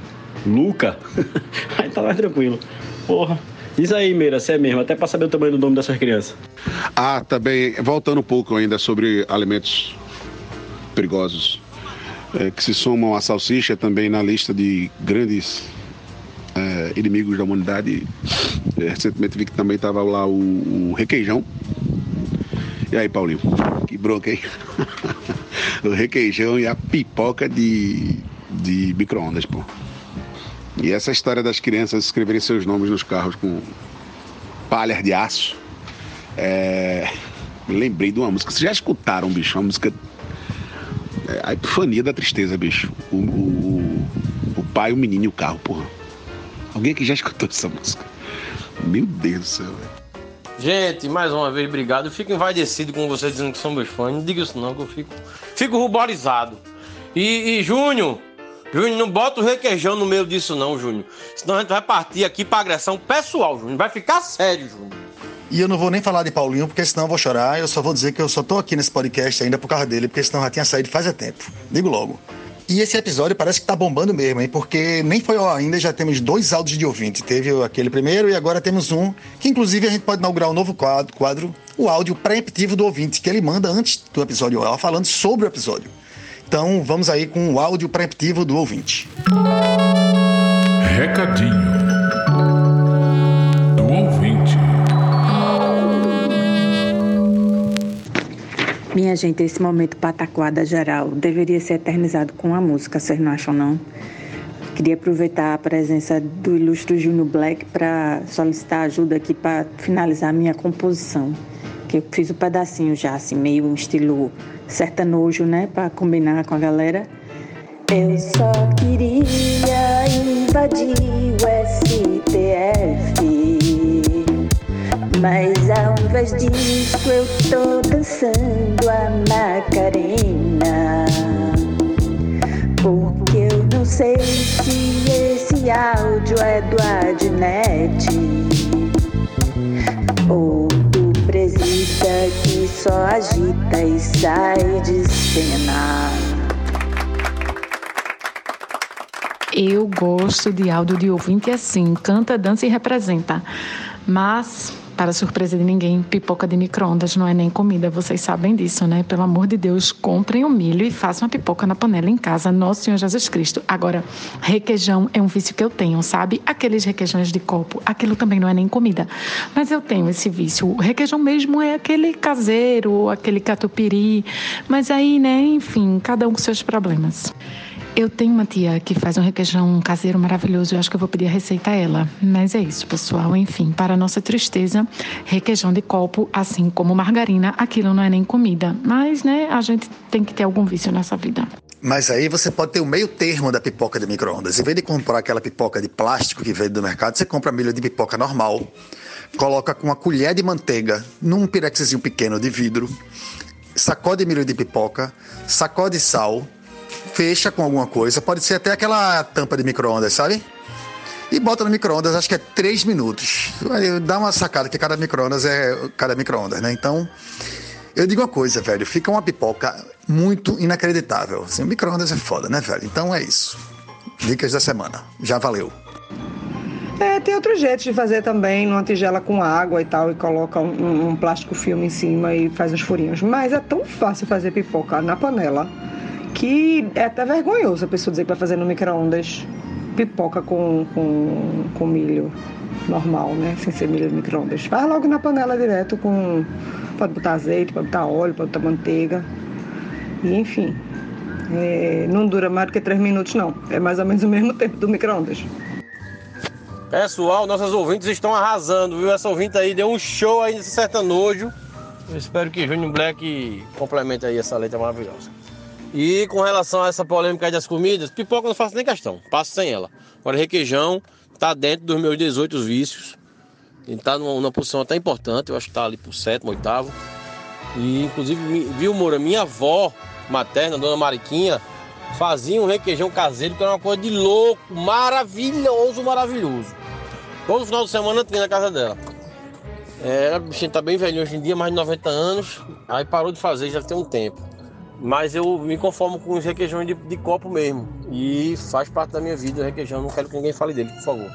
Luca. aí tá mais tranquilo. Porra. Diz aí, Meira, se é mesmo, até pra saber o tamanho do nome dessas crianças. Ah, também, voltando um pouco ainda sobre alimentos perigosos, é, que se somam à salsicha também na lista de grandes é, inimigos da humanidade. É, recentemente vi que também estava lá o, o requeijão. E aí, Paulinho? Que bronca, hein? o requeijão e a pipoca de, de micro-ondas, pô. E essa história das crianças escreverem seus nomes nos carros com palhas de aço. É... Lembrei de uma música. Vocês já escutaram, bicho? Uma música. É, a epifania da tristeza, bicho. O, o, o pai, o menino e o carro, porra. Alguém que já escutou essa música? Meu Deus do céu, velho. Gente, mais uma vez, obrigado. Eu fico envaidecido com vocês dizendo que são meus fãs. Não diga isso não, que eu fico, fico ruborizado. E, e Júnior, Júnior, não bota o requeijão no meio disso não, Júnior. Senão a gente vai partir aqui pra agressão pessoal, Júnior. Vai ficar sério, Júnior. E eu não vou nem falar de Paulinho, porque senão eu vou chorar. Eu só vou dizer que eu só tô aqui nesse podcast ainda por causa dele, porque senão já tinha saído faz tempo. Digo logo. E esse episódio parece que tá bombando mesmo, hein? Porque nem foi ar ainda, já temos dois áudios de ouvinte. Teve aquele primeiro e agora temos um, que inclusive a gente pode inaugurar um novo quadro, quadro o áudio preemptivo do ouvinte, que ele manda antes do episódio ar, falando sobre o episódio. Então vamos aí com o áudio preemptivo do ouvinte. Recadinho do ouvinte. Minha gente, esse momento pataquada geral deveria ser eternizado com a música, vocês não acham não? Queria aproveitar a presença do ilustre Júnior Black para solicitar ajuda aqui para finalizar a minha composição. Que eu fiz um pedacinho já, assim, meio um estilo sertanojo, né? Para combinar com a galera. Eu só queria invadir o STF. Mas ao invés disso eu tô dançando a Macarena. Porque eu não sei se esse áudio é do Adnet ou que só agita e sai de cena. Eu gosto de áudio de ouvinte assim, canta, dança e representa. Mas, para surpresa de ninguém, pipoca de micro-ondas não é nem comida, vocês sabem disso, né? Pelo amor de Deus, comprem o milho e façam a pipoca na panela em casa, Nosso Senhor Jesus Cristo. Agora, requeijão é um vício que eu tenho, sabe? Aqueles requeijões de copo, aquilo também não é nem comida. Mas eu tenho esse vício. O requeijão mesmo é aquele caseiro, aquele catupiry. Mas aí, né, enfim, cada um com seus problemas. Eu tenho uma tia que faz um requeijão caseiro maravilhoso. Eu acho que eu vou pedir a receita a ela. Mas é isso, pessoal. Enfim, para nossa tristeza, requeijão de copo, assim como margarina, aquilo não é nem comida. Mas, né, a gente tem que ter algum vício nessa vida. Mas aí você pode ter o meio termo da pipoca de micro-ondas. Em vez de comprar aquela pipoca de plástico que vende do mercado, você compra milho de pipoca normal, coloca com uma colher de manteiga num pirexzinho pequeno de vidro, sacode milho de pipoca, sacode sal, fecha com alguma coisa, pode ser até aquela tampa de micro-ondas, sabe? E bota no micro-ondas, acho que é 3 minutos. Dá uma sacada que cada micro-ondas é cada micro-ondas, né? Então, eu digo uma coisa, velho, fica uma pipoca muito inacreditável. Assim, micro-ondas é foda, né, velho? Então é isso. Dicas da semana. Já valeu. É, tem outros jeitos de fazer também, numa tigela com água e tal, e coloca um, um plástico filme em cima e faz uns furinhos. Mas é tão fácil fazer pipoca na panela que é até vergonhoso a pessoa dizer que vai fazer no micro-ondas pipoca com, com, com milho normal, né? Sem ser milho micro-ondas. Faz logo na panela direto com. Pode botar azeite, pode botar óleo, pode botar manteiga. E enfim. é, não dura mais do que três minutos, não. É mais ou menos o mesmo tempo do micro-ondas. Pessoal, nossas ouvintes estão arrasando, viu? Essa ouvinte aí deu um show aí nesse sertanojo. Eu espero que Júnior Black complemente aí essa letra maravilhosa. E com relação a essa polêmica aí das comidas, pipoca eu não faço nem questão, passo sem ela. Agora, requeijão tá dentro dos meus 18 vícios. Ele tá numa, numa posição até importante, eu acho que tá ali pro sétimo, oitavo. E inclusive, viu, Moura, minha avó materna, dona Mariquinha, fazia um requeijão caseiro que era uma coisa de louco, maravilhoso, maravilhoso. Todo final de semana tinha na casa dela. É, a bichinha tá bem velhinha hoje em dia, mais de 90 anos. Aí parou de fazer, já tem um tempo. Mas eu me conformo com os requeijões de, de copo mesmo. E faz parte da minha vida o requeijão. Não quero que ninguém fale dele, por favor.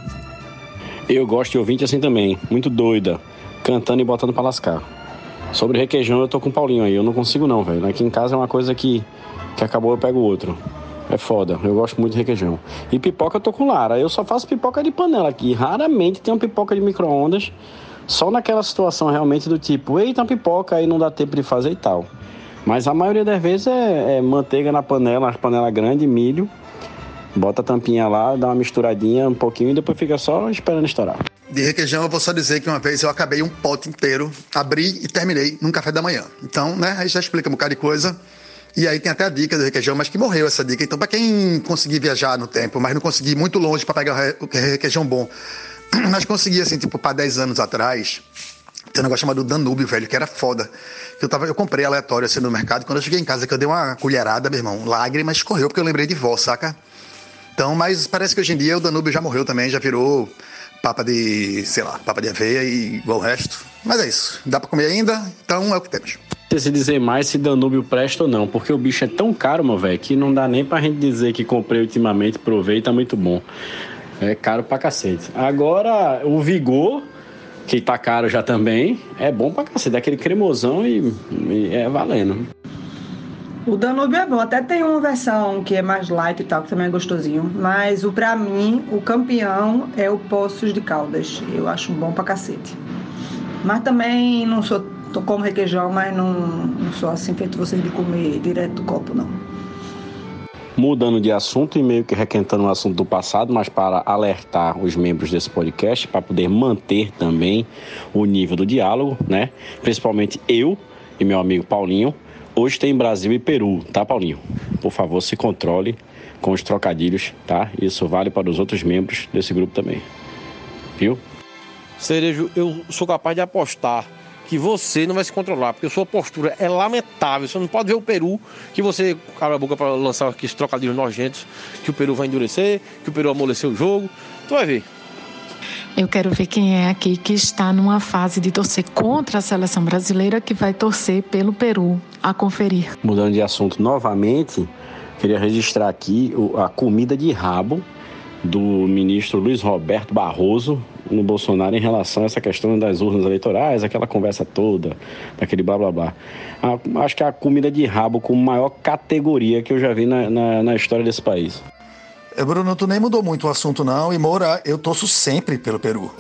Eu gosto de ouvinte assim também, muito doida, cantando e botando pra lascar. Sobre requeijão, eu tô com o Paulinho aí, eu não consigo não, velho. Aqui em casa é uma coisa que, que acabou, eu pego outro. É foda, eu gosto muito de requeijão. E pipoca eu tô com Lara, eu só faço pipoca de panela aqui. Raramente tem uma pipoca de micro-ondas, só naquela situação realmente do tipo, eita, uma pipoca, aí não dá tempo de fazer e tal. Mas a maioria das vezes é, é manteiga na panela, uma panela grande, milho, bota a tampinha lá, dá uma misturadinha um pouquinho e depois fica só esperando estourar. De requeijão, eu vou só dizer que uma vez eu acabei um pote inteiro, abri e terminei num café da manhã. Então, né, aí já explica um bocado de coisa. E aí tem até a dica do requeijão, mas que morreu essa dica. Então, pra quem conseguir viajar no tempo, mas não conseguir ir muito longe pra pegar o re- o requeijão bom, mas consegui, assim, tipo, pra 10 anos atrás, tem um negócio chamado Danúbio, velho, que era foda. Eu, tava, eu comprei aleatório assim no mercado. Quando eu cheguei em casa, que eu dei uma colherada, meu irmão, lágrima escorreu, porque eu lembrei de vó, saca? Então, mas parece que hoje em dia o Danúbio já morreu também, já virou papa de, sei lá, papa de aveia e igual o resto. Mas é isso. Dá pra comer ainda, então é o que temos. se dizer mais se Danúbio presta ou não, porque o bicho é tão caro, meu velho, que não dá nem pra gente dizer que comprei ultimamente, provei, tá muito bom. É caro pra cacete. Agora, o Vigor, que tá caro já também, é bom pra cacete. É aquele cremosão e, e é valendo. O Danúbio é bom, até tem uma versão que é mais light e tal, que também é gostosinho. Mas o pra mim, o campeão é o Poços de Caldas. Eu acho bom pra cacete. Mas também não sou. Como requeijão, mas não, não sou assim feito vocês de comer direto do copo, não. Mudando de assunto e meio que requentando um assunto do passado, mas para alertar os membros desse podcast, para poder manter também o nível do diálogo, né? Principalmente eu e meu amigo Paulinho. Hoje tem Brasil e Peru, tá, Paulinho? Por favor, se controle com os trocadilhos, tá? Isso vale para os outros membros desse grupo também. Viu? Cerejo, eu sou capaz de apostar que você não vai se controlar, porque sua postura é lamentável. Você não pode ver o Peru, que você abre a boca para lançar aqueles trocadilhos nojentos, que o Peru vai endurecer, que o Peru amoleceu o jogo. Tu vai ver. Eu quero ver quem é aqui que está numa fase de torcer contra a seleção brasileira que vai torcer pelo Peru a conferir. Mudando de assunto novamente, queria registrar aqui a comida de rabo do ministro Luiz Roberto Barroso no Bolsonaro em relação a essa questão das urnas eleitorais, aquela conversa toda, daquele blá blá blá. A- acho que é a comida de rabo com maior categoria que eu já vi na, na, na história desse país. É, Bruno, tu nem mudou muito o assunto, não. E Moura, eu torço sempre pelo Peru.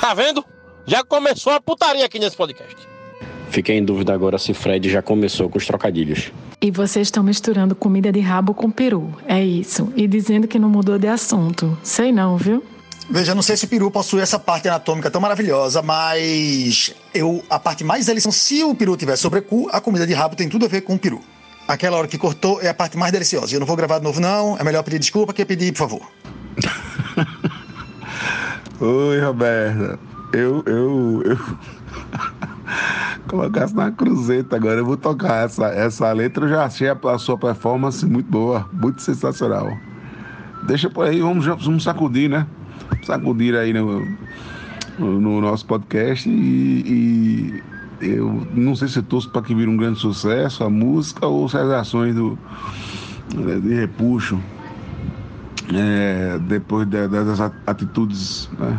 Tá vendo? Já começou a putaria aqui nesse podcast. Fiquei em dúvida agora se Fred já começou com os trocadilhos. E vocês estão misturando comida de rabo com peru. É isso. E dizendo que não mudou de assunto. Sei não, viu? Veja, não sei se o peru possui essa parte anatômica tão maravilhosa, mas eu a parte mais deliciosa, se o peru tiver sobrecu, a comida de rabo tem tudo a ver com o peru. Aquela hora que cortou é a parte mais deliciosa. Eu não vou gravar de novo, não. É melhor pedir desculpa que pedir, por favor. Oi, Roberta. Eu, eu, eu. Colocasse na cruzeta agora, eu vou tocar essa, essa letra. Eu já achei a, a sua performance muito boa, muito sensacional. Deixa por aí, vamos, vamos sacudir, né? Sacudir aí no, no nosso podcast e, e eu não sei se torço para que vire um grande sucesso a música ou se as ações do, de repuxo é, depois de- das atitudes né,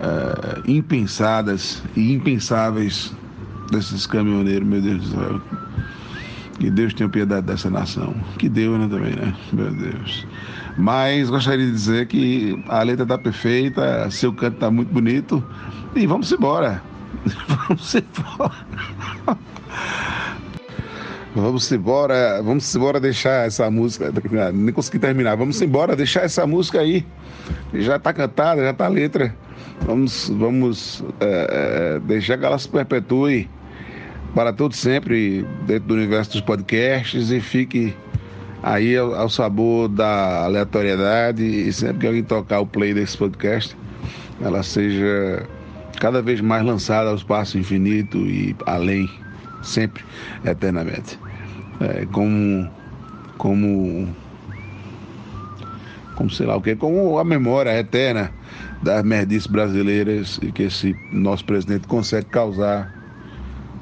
é, impensadas e impensáveis desses caminhoneiros, meu Deus do céu. Que Deus tenha piedade dessa nação. Que Deus, né, também, né? Meu Deus. Mas gostaria de dizer que a letra tá perfeita, seu canto tá muito bonito. E vamos embora. Vamos embora. Vamos embora, vamos embora deixar essa música. Nem consegui terminar. Vamos embora deixar essa música aí. Já tá cantada, já tá a letra. Vamos, vamos é, deixar que ela se perpetue para todo sempre dentro do universo dos podcasts e fique aí ao, ao, sabor da aleatoriedade e sempre que alguém tocar o play desse podcast, ela seja cada vez mais lançada ao espaço infinito e além, sempre, eternamente. É, como, como, como sei lá o que, como a memória eterna das merdices brasileiras que esse nosso presidente consegue causar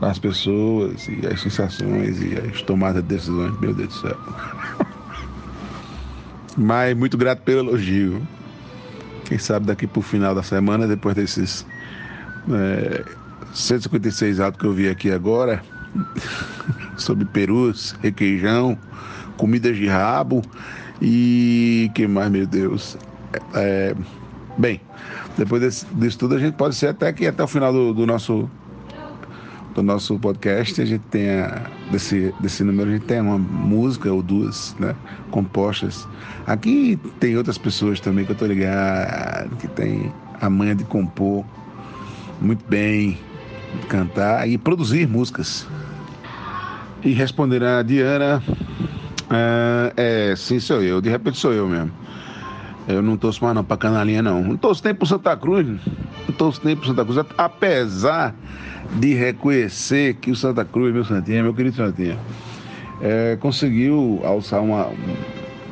as pessoas e as sensações e as tomadas de decisões, meu Deus do céu. Mas muito grato pelo elogio. Quem sabe daqui para o final da semana, depois desses é, 156 atos que eu vi aqui agora, sobre perus, requeijão, comidas de rabo e que mais, meu Deus. É, bem, depois desse, disso tudo, a gente pode ser até que até o final do, do nosso do nosso podcast, a gente tenha, desse, desse número, a gente tem uma música ou duas, né, compostas. Aqui tem outras pessoas também que eu tô ligado, que tem a manha de compor muito bem, cantar e produzir músicas. E responder a Diana, uh, é, sim, sou eu, de repente sou eu mesmo. Eu não torço mais não pra canalinha não. Não torço nem pro Santa Cruz, não torço nem pro Santa Cruz, apesar de reconhecer que o Santa Cruz, meu Santinha, meu querido Santinha, é, conseguiu alçar uma,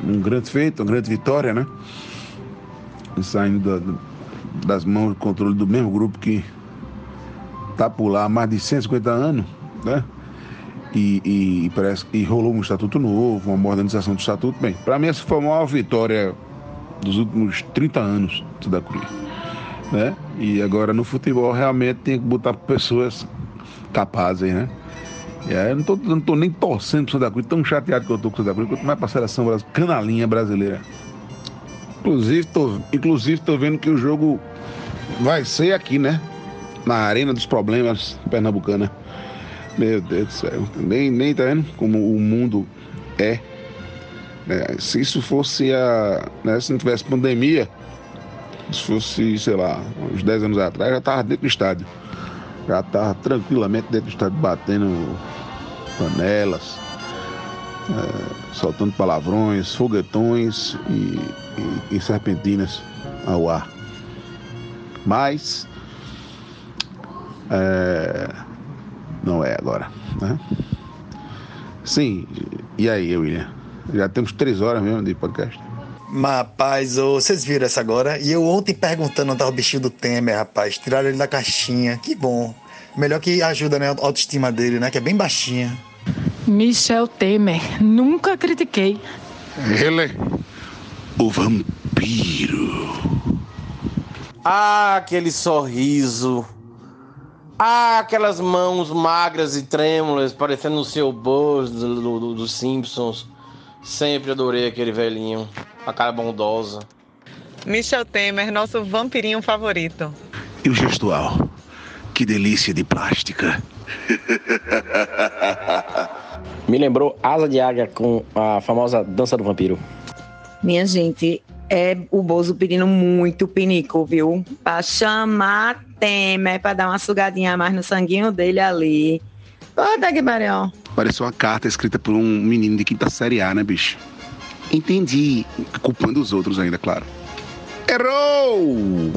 um, grande feito, uma grande vitória, né? Saindo da, das mãos do controle do mesmo grupo que está por lá há mais de 150 anos, né? E, e, parece que rolou um estatuto novo, uma modernização do estatuto. Bem, para mim essa foi a maior vitória dos últimos 30 anos do Santa Cruz né? E agora no futebol realmente tem que botar pessoas capazes, né? E aí eu não tô, não tô nem torcendo pro Santa Cruz, tão chateado que eu tô com o Santa Cruz, quanto mais pra seleção brasileira, canalinha brasileira. Inclusive tô, inclusive, tô vendo que o jogo vai ser aqui, né? Na Arena dos Problemas Pernambucana. Meu Deus do céu. Nem, nem tá vendo como o mundo é. É se isso fosse a. Né, se não tivesse pandemia, se fosse, sei lá, uns 10 anos atrás, já estava dentro do estádio. Já estava tranquilamente dentro do estádio, batendo panelas, é, soltando palavrões, foguetões e, e, e serpentinas ao ar. Mas é, não é agora, né? Sim, e aí, William? Já temos três horas mesmo de podcast. Mas, rapaz, oh, vocês viram essa agora? E eu ontem perguntando onde tá o bichinho do Temer, rapaz. Tiraram ele da caixinha. Que bom. Melhor que ajuda, né? A autoestima dele, né? Que é bem baixinha. Michel Temer. Nunca critiquei. Ele, o vampiro. Ah, aquele sorriso. Ah, aquelas mãos magras e trêmulas, parecendo o seu Buzz dos do, do Simpsons. Sempre adorei aquele velhinho, a cara bondosa. Michel Temer, nosso vampirinho favorito. E o gestual? Que delícia de plástica. Me lembrou Asa de Águia com a famosa dança do vampiro. Minha gente, é o Bozo pedindo muito pinico, viu? Pra chamar Temer, pra dar uma sugadinha a mais no sanguinho dele ali. Puta que pariu. Pareceu uma carta escrita por um menino de quinta série A, né, bicho? Entendi. Culpando os outros ainda, claro. Errou!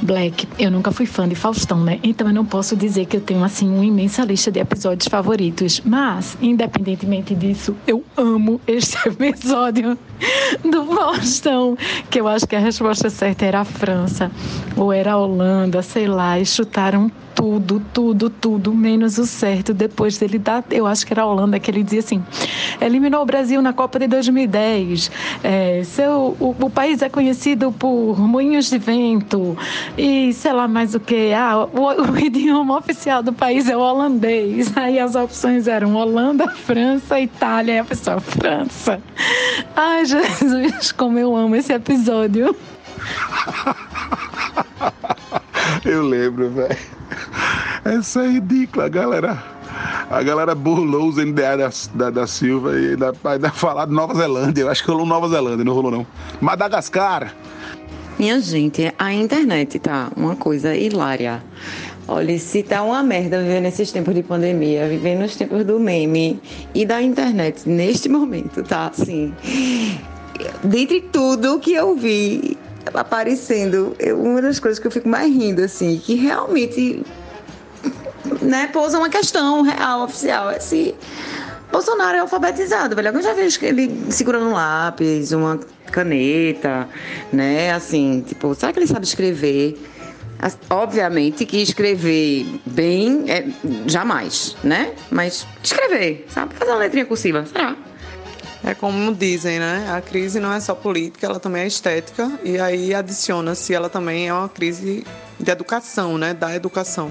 Black, eu nunca fui fã de Faustão, né? Então eu não posso dizer que eu tenho, assim, uma imensa lista de episódios favoritos. Mas, independentemente disso, eu amo este episódio. do Faustão, que eu acho que a resposta certa era a França ou era a Holanda, sei lá, e chutaram tudo, tudo, tudo, menos o certo. Depois dele dar, eu acho que era a Holanda, que ele dizia assim: eliminou o Brasil na Copa de 2010. É, seu, o, o país é conhecido por moinhos de vento e sei lá mais o que. Ah, o, o idioma oficial do país é o holandês. Aí as opções eram Holanda, França, Itália. E a pessoa, França. Ai, Jesus, como eu amo esse episódio. Eu lembro, velho. Essa é ridícula, galera. A galera burlou os NDA da, da, da Silva e ainda, ainda falar de Nova Zelândia. Eu acho que rolou Nova Zelândia, não rolou não. Madagascar. Minha gente, a internet tá uma coisa hilária. Olha, se tá uma merda viver nesses tempos de pandemia, viver nos tempos do meme e da internet neste momento, tá? Assim, dentre tudo que eu vi aparecendo, eu- uma das coisas que eu fico mais rindo, assim, que realmente, né, pousa uma questão real, oficial, é se Bolsonaro é alfabetizado, velho. Eu já que ele segurando um lápis, uma caneta, né? Assim, tipo, será que ele sabe escrever? Obviamente que escrever bem, é, jamais, né? Mas escrever, sabe? Fazer uma letrinha cursiva, será? É como dizem, né? A crise não é só política, ela também é estética. E aí adiciona-se, ela também é uma crise de educação, né? Da educação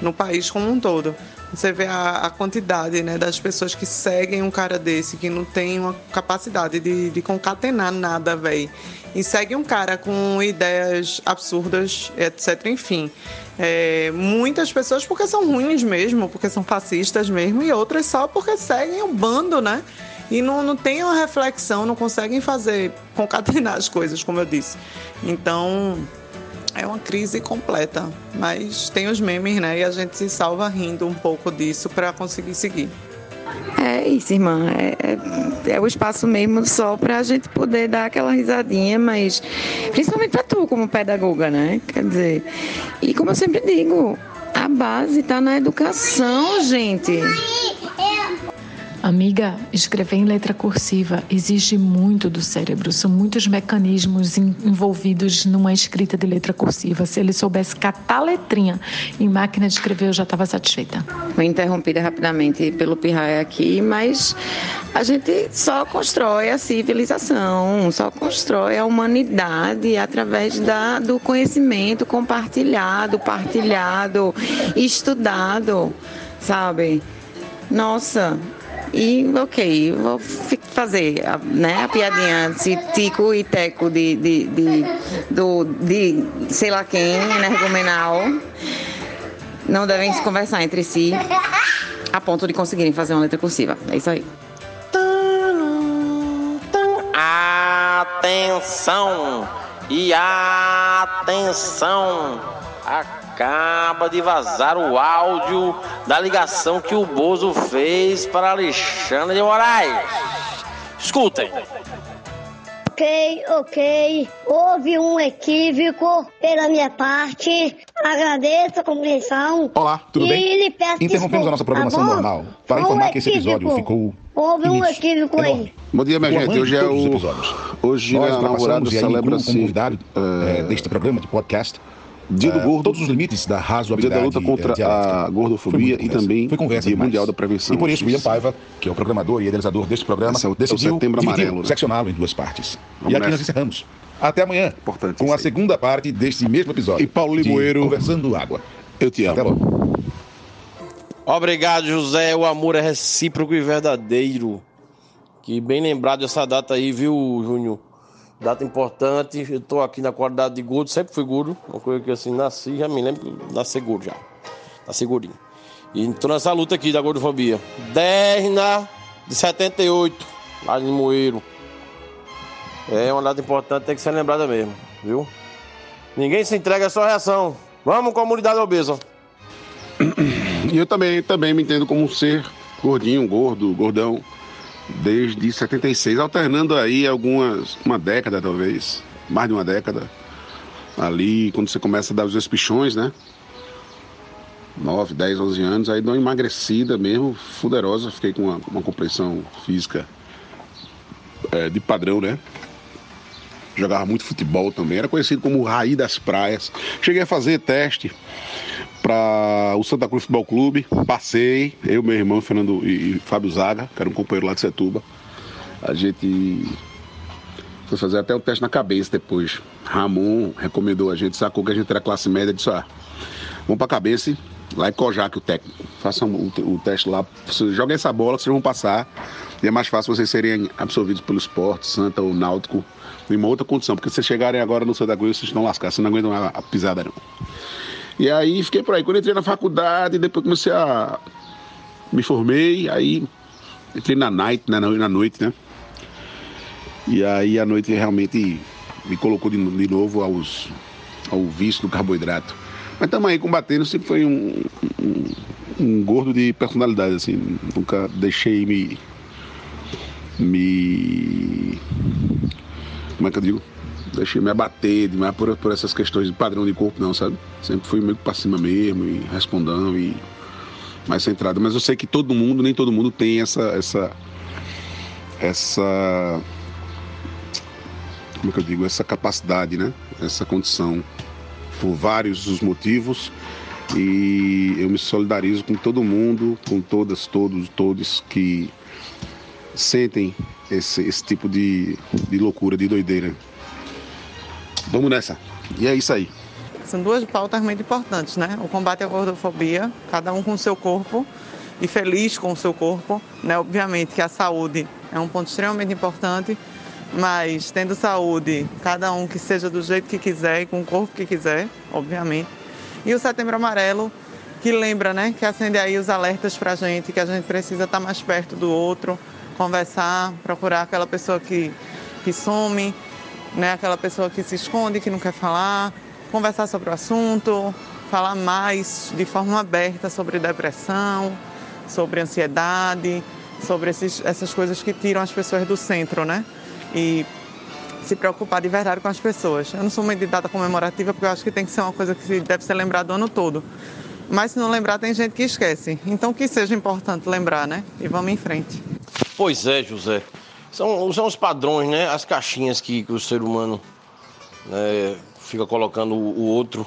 no país como um todo. Você vê a, a quantidade né, das pessoas que seguem um cara desse, que não tem uma capacidade de, de concatenar nada, velho. E segue um cara com ideias absurdas, etc. Enfim. É, muitas pessoas porque são ruins mesmo, porque são fascistas mesmo, e outras só porque seguem um bando, né? E não, não tem uma reflexão, não conseguem fazer, concatenar as coisas, como eu disse. Então, é uma crise completa. Mas tem os memes, né? E a gente se salva rindo um pouco disso para conseguir seguir. É isso, irmã. É, é, é o espaço mesmo só pra gente poder dar aquela risadinha, mas principalmente pra tu, como pedagoga, né? Quer dizer, e como eu sempre digo, a base tá na educação, gente. Amiga, escrever em letra cursiva exige muito do cérebro. São muitos mecanismos en- envolvidos numa escrita de letra cursiva. Se ele soubesse catar letrinha em máquina de escrever, eu já estava satisfeita. Fui interrompida rapidamente pelo Pirraia aqui, mas a gente só constrói a civilização, só constrói a humanidade através da, do conhecimento compartilhado, partilhado, estudado, sabe? Nossa, e ok, vou fazer a, né, a piadinha de tico e teco de, de, de, do, de sei lá quem, energomenal. Não devem se conversar entre si a ponto de conseguirem fazer uma letra cursiva. É isso aí. Atenção! E atenção! Acaba de vazar o áudio da ligação que o Bozo fez para Alexandre de Moraes. Escutem. Ok, ok. Houve um equívoco pela minha parte. Agradeço a compreensão. Olá, tudo e bem? lhe peço Interrompemos a nossa desculpa, programação tá normal para Foi um informar que esse episódio ficou Houve um equívoco aí. Bom dia, minha gente. Hoje é o. Hoje Nós é a namorada e celebra-se. como convidado eh, deste programa de podcast Dia do eh, Gordo. todos os limites da Dia razoabilidade da luta contra dialética. a gordofobia e também Foi conversa Dia demais. Mundial da Prevenção. E por isso, William. Paiva, que é o programador e idealizador deste programa, Esse é o- é decidiu Setembro dividir, Amarelo, né? seccioná-lo em duas partes. Vamos e aqui nessa. nós encerramos. Até amanhã, com a segunda parte deste mesmo episódio. E Paulo Limoeiro. Conversando Água. Eu te amo. Até logo. Obrigado, José. O amor é recíproco e verdadeiro. Que bem lembrado essa data aí, viu, Júnior? Data importante. Eu tô aqui na qualidade de gordo, sempre fui gordo. Uma coisa que assim, nasci, já me lembro de nascer gordo já. Nasci gordinho. E tô nessa luta aqui da gordofobia. 10 na de 78, lá de Moeiro. É uma data importante, tem que ser lembrada mesmo, viu? Ninguém se entrega à sua reação. Vamos, comunidade obesa. E eu também, também me entendo como um ser gordinho, gordo, gordão, desde 76, alternando aí algumas, uma década talvez, mais de uma década. Ali, quando você começa a dar os espichões, né? 9, 10, 11 anos, aí dou uma emagrecida mesmo, fuderosa, fiquei com uma, uma compreensão física é, de padrão, né? Jogava muito futebol também, era conhecido como o Raí das Praias. Cheguei a fazer teste para o Santa Cruz Futebol Clube, passei, eu, meu irmão, Fernando e, Fábio Zaga, que era um companheiro lá de Setuba. A gente foi fazer até o teste na cabeça depois. Ramon recomendou a gente, sacou que a gente era classe média, disse, ah, vamos pra cabeça, lá em Kojak o técnico. Façam o, o teste lá, joguem essa bola, vocês vão passar. E é mais fácil vocês serem absorvidos pelo esporte, Santa ou Náutico, em uma outra condição, porque se vocês chegarem agora no Santa Cruz, vocês estão lascados, vocês não aguentam a pisada não. E aí fiquei por aí. Quando entrei na faculdade, depois comecei a. Me formei, aí entrei na night, né, na noite, né? E aí a noite realmente me colocou de, de novo aos, ao vício do carboidrato. Mas também aí combatendo, sempre foi um, um, um, gordo de personalidade, assim. Nunca deixei me. me. Como é que eu digo? Deixei me abater demais por, por essas questões de padrão de corpo, não, sabe? Sempre fui meio pra cima mesmo e respondão e mais centrado. Mas eu sei que todo mundo, nem todo mundo tem essa. essa. essa como é que eu digo, essa capacidade, né? Essa condição por vários os motivos e eu me solidarizo com todo mundo, com todas, todos, todos que sentem esse, esse tipo de, de loucura, de doideira. Vamos nessa. E é isso aí. São duas pautas muito importantes, né? O combate à gordofobia, cada um com o seu corpo e feliz com o seu corpo, né? Obviamente que a saúde é um ponto extremamente importante mas tendo saúde, cada um que seja do jeito que quiser e com o corpo que quiser, obviamente. E o Setembro Amarelo, que lembra, né, que acende aí os alertas para a gente, que a gente precisa estar tá mais perto do outro, conversar, procurar aquela pessoa que, que some, né, aquela pessoa que se esconde, que não quer falar, conversar sobre o assunto, falar mais de forma aberta sobre depressão, sobre ansiedade, sobre esses, essas coisas que tiram as pessoas do centro, né? e se preocupar de verdade com as pessoas. Eu não sou muito de data comemorativa porque eu acho que tem que ser uma coisa que deve ser lembrada o ano todo. Mas se não lembrar, tem gente que esquece. Então que seja importante lembrar, né? E vamos em frente. Pois é, José. São, são os padrões, né? As caixinhas que, que o ser humano né, fica colocando o, o outro.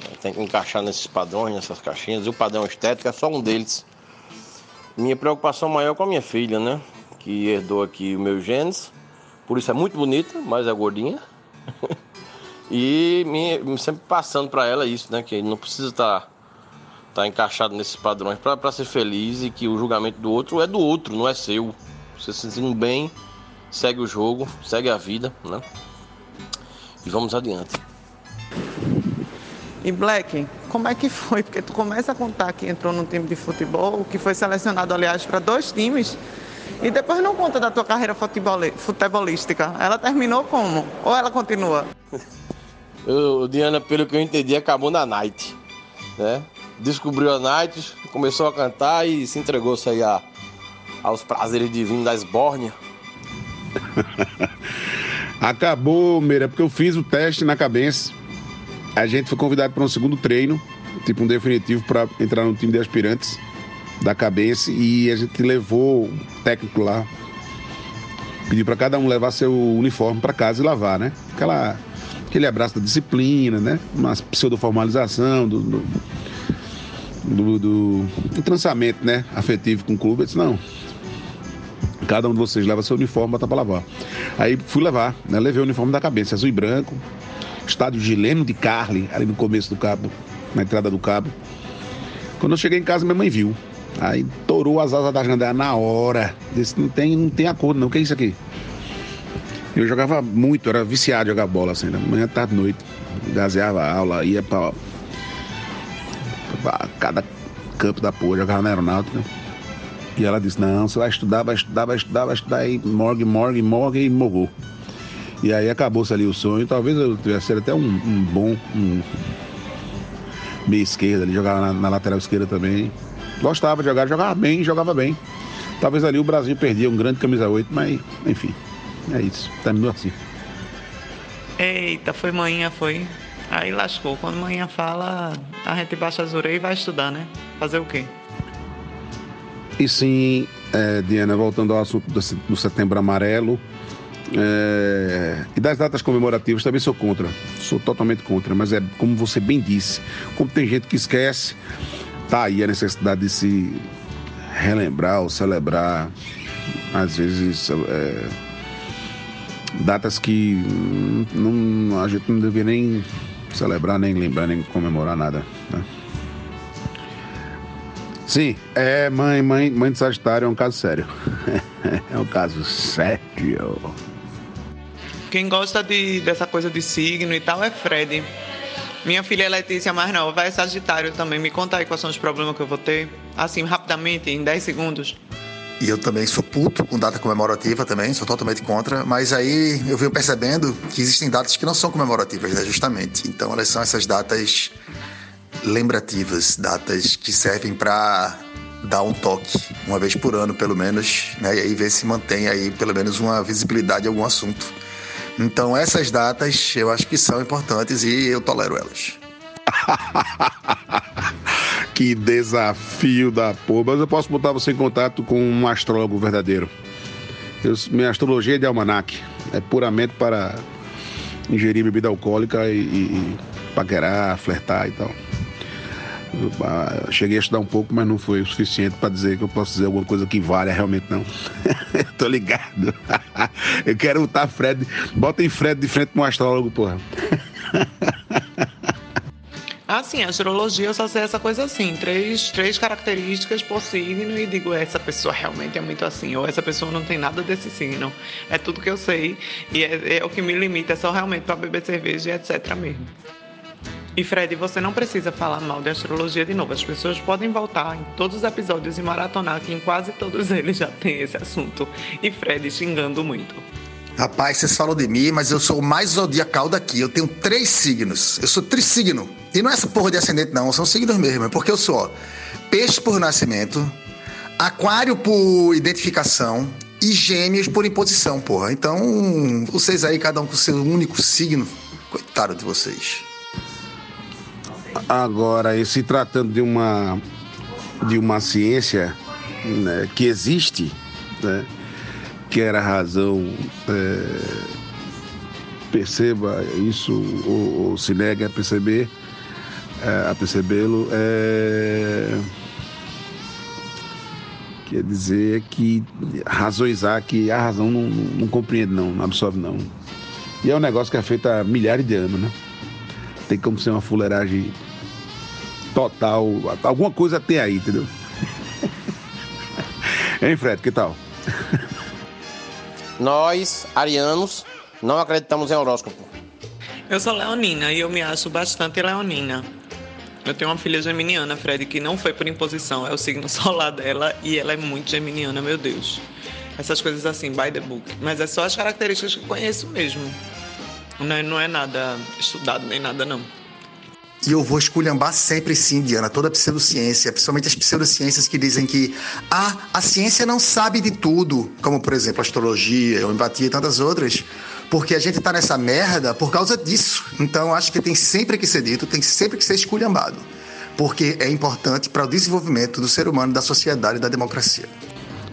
Né? Tem que encaixar nesses padrões, nessas caixinhas. E o padrão estético é só um deles. Minha preocupação maior é com a minha filha, né? Que herdou aqui os meus genes por isso é muito bonita, mas é gordinha. e me, sempre passando para ela isso, né? Que não precisa estar tá, encaixado nesses padrões para ser feliz e que o julgamento do outro é do outro, não é seu. Você se sentindo bem, segue o jogo, segue a vida, né? E vamos adiante. E Black, como é que foi? Porque tu começa a contar que entrou num time de futebol, que foi selecionado, aliás, para dois times e depois não conta da tua carreira futebolística. Ela terminou como? Ou ela continua? O Diana, pelo que eu entendi, acabou na Night. Né? Descobriu a Night, começou a cantar e se entregou-se aí a, aos prazeres divinos da esbórnia. Acabou, Meira, porque eu fiz o teste na cabeça. A gente foi convidado para um segundo treino, tipo um definitivo para entrar no time de aspirantes da cabeça e a gente levou o técnico lá, pediu para cada um levar seu uniforme para casa e lavar, né? Aquela, aquele abraço da disciplina, né? Uma pseudo-formalização do, do, do, do, né? Afetivo com o clube. Eu disse, não, cada um de vocês leva seu uniforme, bota para lavar. Aí fui levar, né? Levei o uniforme da cabeça, azul e branco, estádio Gileno de Carli, ali no começo do cabo, na entrada do cabo. Quando eu cheguei em casa, minha mãe viu. Aí torou as asas da janela na hora. Disse, não tem, não tem acordo não. O que é isso aqui? Eu jogava muito, era viciado em jogar bola assim, da manhã, tarde, noite. Gazeava aula, ia pra, pra cada campo da porra, jogava na aeronáutica. E ela disse, não, você vai estudar, vai estudar, vai estudar, vai estudar aí, morgue, morgue, morgue e morrou. E aí acabou-se ali o sonho. Talvez eu tivesse até um, um bom um meia esquerda ali, jogava na, na lateral esquerda também. Gostava de jogar, jogava bem, jogava bem. Talvez ali o Brasil perdia um grande camisa 8, mas enfim, é isso. Terminou assim. Eita, foi manhã, foi. Aí lascou. Quando manhã fala, a gente baixa as orelhas e vai estudar, né? Fazer o quê? E sim, é, Diana, voltando ao assunto do, Setembro Amarelo, É, e das datas comemorativas também sou contra. Sou totalmente contra, mas é como você bem disse, como tem gente que esquece, tá aí a necessidade de se relembrar ou celebrar, às vezes, é, datas que não, a gente não deveria nem celebrar, nem lembrar, nem comemorar nada. Né? Sim, é mãe, mãe, mãe de Sagitário é um caso sério. é um caso sério. Quem gosta de, dessa coisa de signo e tal é Fred. Minha filha Letícia, mais nova, vai Sagitário também. Me conta aí quais são os problemas que eu vou ter. Assim, rapidamente, em 10 segundos. E eu também sou puto com data comemorativa também, sou totalmente contra. Mas aí eu venho percebendo que existem datas que não são comemorativas, né, justamente. Então elas são essas datas lembrativas, datas que servem para dar um toque, uma vez por ano pelo menos, né? E aí ver se mantém aí pelo menos uma visibilidade em algum assunto. Então essas datas eu acho que são importantes e eu tolero elas. que desafio da porra. Mas eu posso botar você em contato com um astrólogo verdadeiro. Eu, minha astrologia é de almanac. É puramente para ingerir bebida alcoólica e, e, e paquerar, flertar e tal. Eu, ah, cheguei a estudar um pouco, mas não foi o suficiente para dizer que eu posso dizer alguma coisa que valha realmente, não. Tô ligado. eu quero botar Fred. Bota em Fred de frente com um astrólogo, porra. Ah, sim, a astrologia eu só sei essa coisa assim, três, três características por signo e digo, essa pessoa realmente é muito assim, ou essa pessoa não tem nada desse signo. É tudo que eu sei e é, é o que me limita, é só realmente para beber cerveja e etc mesmo. E Fred, você não precisa falar mal de astrologia de novo. As pessoas podem voltar em todos os episódios e maratonar, que em quase todos eles já tem esse assunto. E Fred xingando muito. Rapaz, vocês falam de mim, mas eu sou o mais zodiacal daqui. Eu tenho três signos. Eu sou trissigno. E não é essa porra de ascendente, não. São signos mesmo. É porque eu sou ó, peixe por nascimento, aquário por identificação e gêmeos por imposição, porra. Então, vocês aí, cada um com seu único signo. Coitado de vocês. Agora, se tratando de uma, de uma ciência né, que existe, né? Que era a razão, é, perceba isso ou, ou, se nega a perceber, é, a percebê-lo, é, quer dizer que há que a razão não, não compreende não, não absorve não. E é um negócio que é feito há milhares de anos, né? Tem como ser uma fuleiragem total, alguma coisa tem aí, entendeu? hein, Fred, que tal? Nós, arianos, não acreditamos em horóscopo. Eu sou leonina e eu me acho bastante leonina. Eu tenho uma filha geminiana, Fred, que não foi por imposição, é o signo solar dela e ela é muito geminiana, meu Deus. Essas coisas assim, by the book. Mas é só as características que conheço mesmo. Não é, não é nada estudado nem nada, não. E eu vou esculhambar sempre sim, Diana, toda a pseudociência, principalmente as pseudociências que dizem que ah, a ciência não sabe de tudo, como por exemplo astrologia, homeopatia e tantas outras, porque a gente tá nessa merda por causa disso. Então acho que tem sempre que ser dito, tem sempre que ser esculhambado, porque é importante para o desenvolvimento do ser humano, da sociedade e da democracia.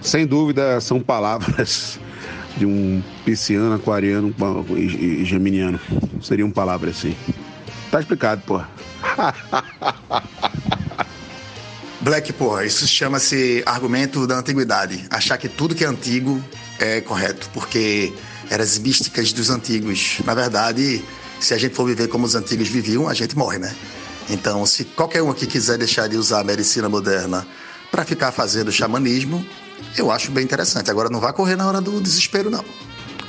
Sem dúvida, são palavras de um pisciano, aquariano e geminiano. Seriam palavras assim. Tá explicado, pô. Black, porra, isso chama-se argumento da antiguidade. Achar que tudo que é antigo é correto, porque eram as místicas dos antigos. Na verdade, se a gente for viver como os antigos viviam, a gente morre, né? Então, se qualquer um aqui quiser deixar de usar a medicina moderna para ficar fazendo xamanismo, eu acho bem interessante. Agora, não vá correr na hora do desespero, não.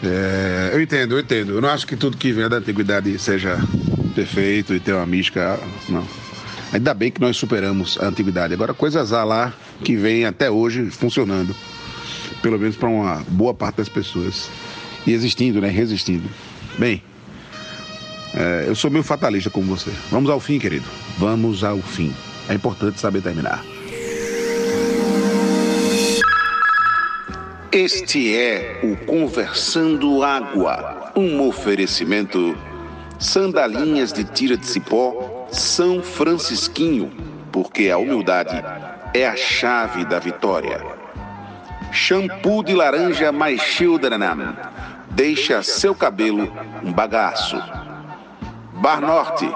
É, eu entendo, eu entendo. Eu não acho que tudo que vem da antiguidade seja perfeito e ter uma mística. Não. Ainda bem que nós superamos a antiguidade. Agora, coisas lá que vem até hoje funcionando. Pelo menos para uma boa parte das pessoas. E existindo, né? Resistindo. Bem, é, eu sou meio fatalista como você. Vamos ao fim, querido. Vamos ao fim. É importante saber terminar. Este é o Conversando Água, um oferecimento sandalinhas de tira de cipó, São Francisquinho, porque a humildade é a chave da vitória. Shampoo de laranja mais Childrenam, deixa seu cabelo um bagaço. Bar Norte,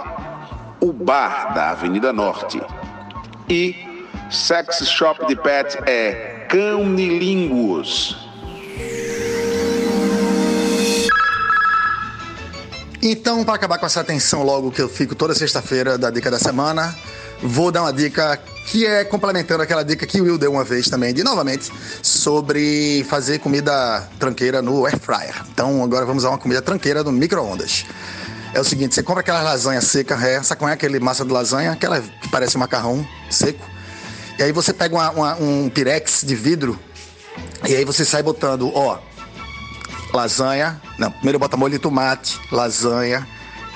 o bar da Avenida Norte. E Sex Shop de Pet é Canilingus. Então, para acabar com essa tensão logo que eu fico toda sexta-feira da dica da semana, vou dar uma dica que é complementando aquela dica que o Will deu uma vez também, de novamente, sobre fazer comida tranqueira no air fryer. Então, agora vamos a uma comida tranqueira no micro-ondas. É o seguinte, você compra aquela lasanha seca, é, sabe como é aquele massa de lasanha? Aquela que parece um macarrão seco. E aí você pega uma- uma- um pirex de vidro e aí você sai botando, ó, lasanha. Não, primeiro bota molho de tomate, lasanha,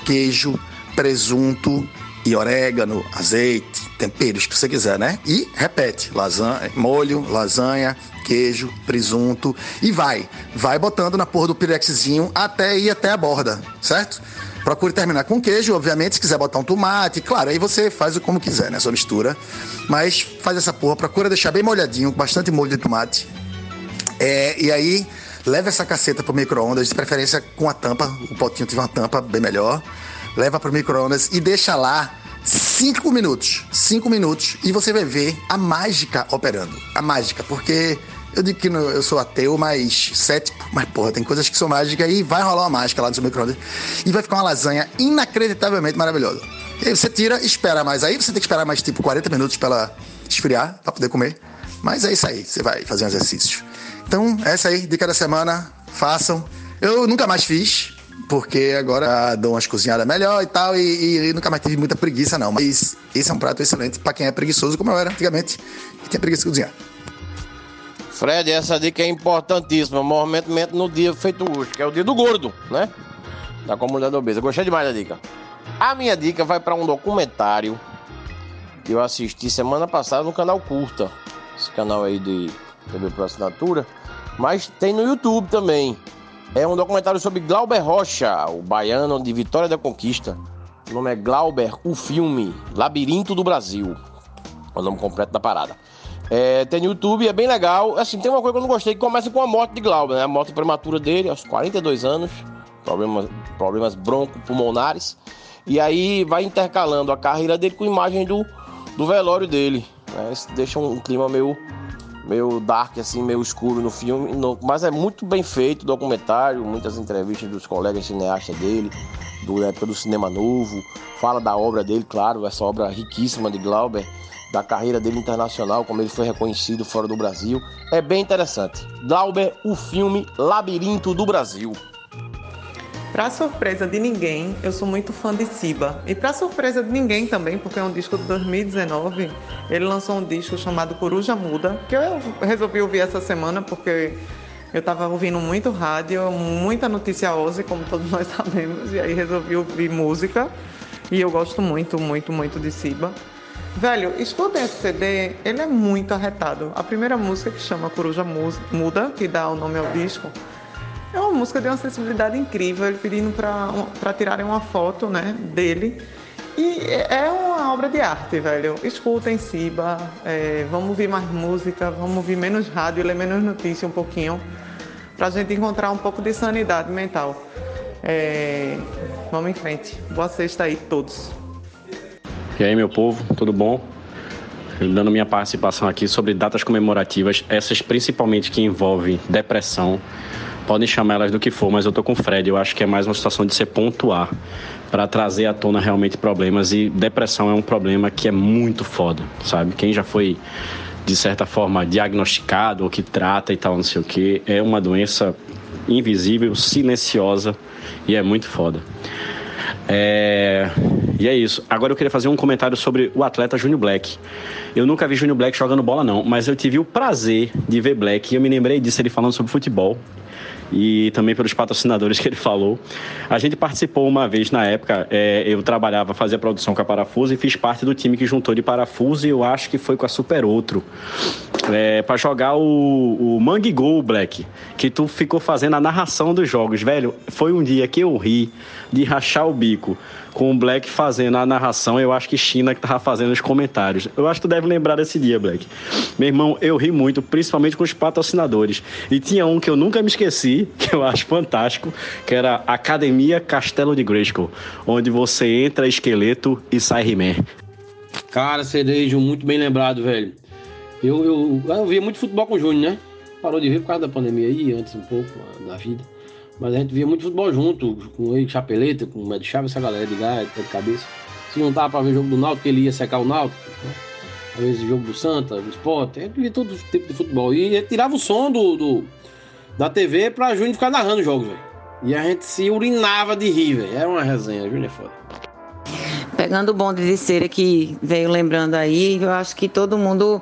queijo, presunto e orégano, azeite, temperos que você quiser, né? E repete: lasanha, molho, lasanha, queijo, presunto e vai. Vai botando na porra do pirexzinho até ir até a borda, certo? Procure terminar com queijo, obviamente, se quiser botar um tomate, claro, aí você faz o como quiser, né? Sua mistura. Mas faz essa porra, procura deixar bem molhadinho, bastante molho de tomate. É, e aí, leva essa caceta pro micro-ondas, de preferência com a tampa. O potinho tiver uma tampa bem melhor. Leva pro micro-ondas e deixa lá cinco minutos. Cinco minutos. E você vai ver a mágica operando. A mágica, porque eu digo que no- eu sou ateu, mas cético. Mas, porra, tem coisas que são mágicas e vai rolar uma mágica lá no seu micro-ondas. E vai ficar uma lasanha inacreditavelmente maravilhosa. E aí você tira, espera mais. Aí você tem que esperar mais tipo 40 minutos pra ela esfriar, pra poder comer. Mas é isso aí, você vai fazer um exercício. Então, essa aí, dica da semana, façam. Eu nunca mais fiz, porque agora dou umas cozinhadas melhor e tal, e, e nunca mais tive muita preguiça, não. Mas esse é um prato excelente pra quem é preguiçoso, como eu era antigamente, que tinha preguiça de cozinhar. Fred, essa dica é importantíssima. Movimento no dia feito hoje, que é o dia do gordo, né? Da comunidade obesa. Gostei demais da dica. A minha dica vai para um documentário que eu assisti semana passada no canal Curta. Esse canal aí de TV por assinatura. Mas tem no YouTube também. É um documentário sobre Glauber Rocha, o baiano de Vitória da Conquista. O nome é Glauber, o filme Labirinto do Brasil. É o nome completo da parada. É, tem no YouTube, é bem legal. Assim, tem uma coisa que eu não gostei, que começa com a morte de Glauber, né? A morte prematura dele, aos 42 anos. Problemas, problemas broncopulmonares. E aí vai intercalando a carreira dele com imagem do, do velório dele. Né? Isso deixa um clima meio, meio dark, assim, meio escuro no filme. no- mas é muito bem feito o documentário, muitas entrevistas dos colegas cineastas dele, do época do cinema novo. Fala da obra dele, claro, essa obra riquíssima de Glauber, da carreira dele internacional, como ele foi reconhecido fora do Brasil. É bem interessante. Glauber, o filme Labirinto do Brasil. Pra surpresa de ninguém, eu sou muito fã de Siba. E pra surpresa de ninguém também, porque é um disco de 2019, ele lançou um disco chamado Coruja Muda, que eu resolvi ouvir essa semana porque eu tava ouvindo muito rádio, muita notícia hoje, como todos nós sabemos, e aí resolvi ouvir música. E eu gosto muito, muito, muito de Siba. Velho, escutem esse CD, ele é muito arretado. A primeira música que chama Coruja Mu- Muda, que dá o nome ao disco, é uma música de uma sensibilidade incrível, ele pedindo para tirarem uma foto né, dele. E é uma obra de arte, velho. Escutem Siba, é, vamos ouvir mais música, vamos ouvir menos rádio, ler menos notícia um pouquinho, pra gente encontrar um pouco de sanidade mental. É, vamos em frente. Boa sexta aí, todos. E aí, meu povo, tudo bom? Dando minha participação aqui sobre datas comemorativas, essas principalmente que envolvem depressão. Podem chamar elas do que for, mas eu tô com o Fred. Eu acho que é mais uma situação de se pontuar para trazer à tona realmente problemas. E depressão é um problema que é muito foda, sabe? Quem já foi, de certa forma, diagnosticado ou que trata e tal, não sei o que, é uma doença invisível, silenciosa e é muito foda. É... E é isso. Agora eu queria fazer um comentário sobre o atleta Júnior Black. Eu nunca vi Júnior Black jogando bola, não, mas eu tive o prazer de ver Black e eu me lembrei disso ele falando sobre futebol e também pelos patrocinadores que ele falou. A gente participou uma vez na época, é, eu trabalhava, fazia produção com a Parafuso e fiz parte do time que juntou de Parafuso e eu acho que foi com a Super Outro. é, para jogar o, o Mangue Go, Black, que tu ficou fazendo a narração dos jogos, velho. Foi um dia que eu ri de rachar o bico com o Black fazendo a narração. Eu acho que China que tava fazendo os comentários. Eu acho que tu deve lembrar desse dia, Black. Meu irmão, eu ri muito, principalmente com os patrocinadores. E tinha um que eu nunca me esqueci, que eu acho fantástico, que era Academia Castelo de Grayskull, onde você entra esqueleto e sai He-Man. Cara, Cerejo, muito bem lembrado, velho. Eu, eu, eu via muito futebol com o Júnior, né? Parou de ver por causa da pandemia aí, antes um pouco da vida. Mas a gente via muito futebol junto, com ele, Chapeleta, com o Médio Chaves, essa galera de gás, de cabeça. Se não tava pra ver jogo do Náutico, ele ia secar o Náutico. Né? Às vezes jogo do Santa, do Sport, gente via todo tipo de futebol. E tirava o som do, do da TV pra Júnior ficar narrando os jogos, velho. E a gente se urinava de rir, velho. Era uma resenha, Júnior é foda. Pegando o bonde de cera que veio lembrando aí, eu acho que todo mundo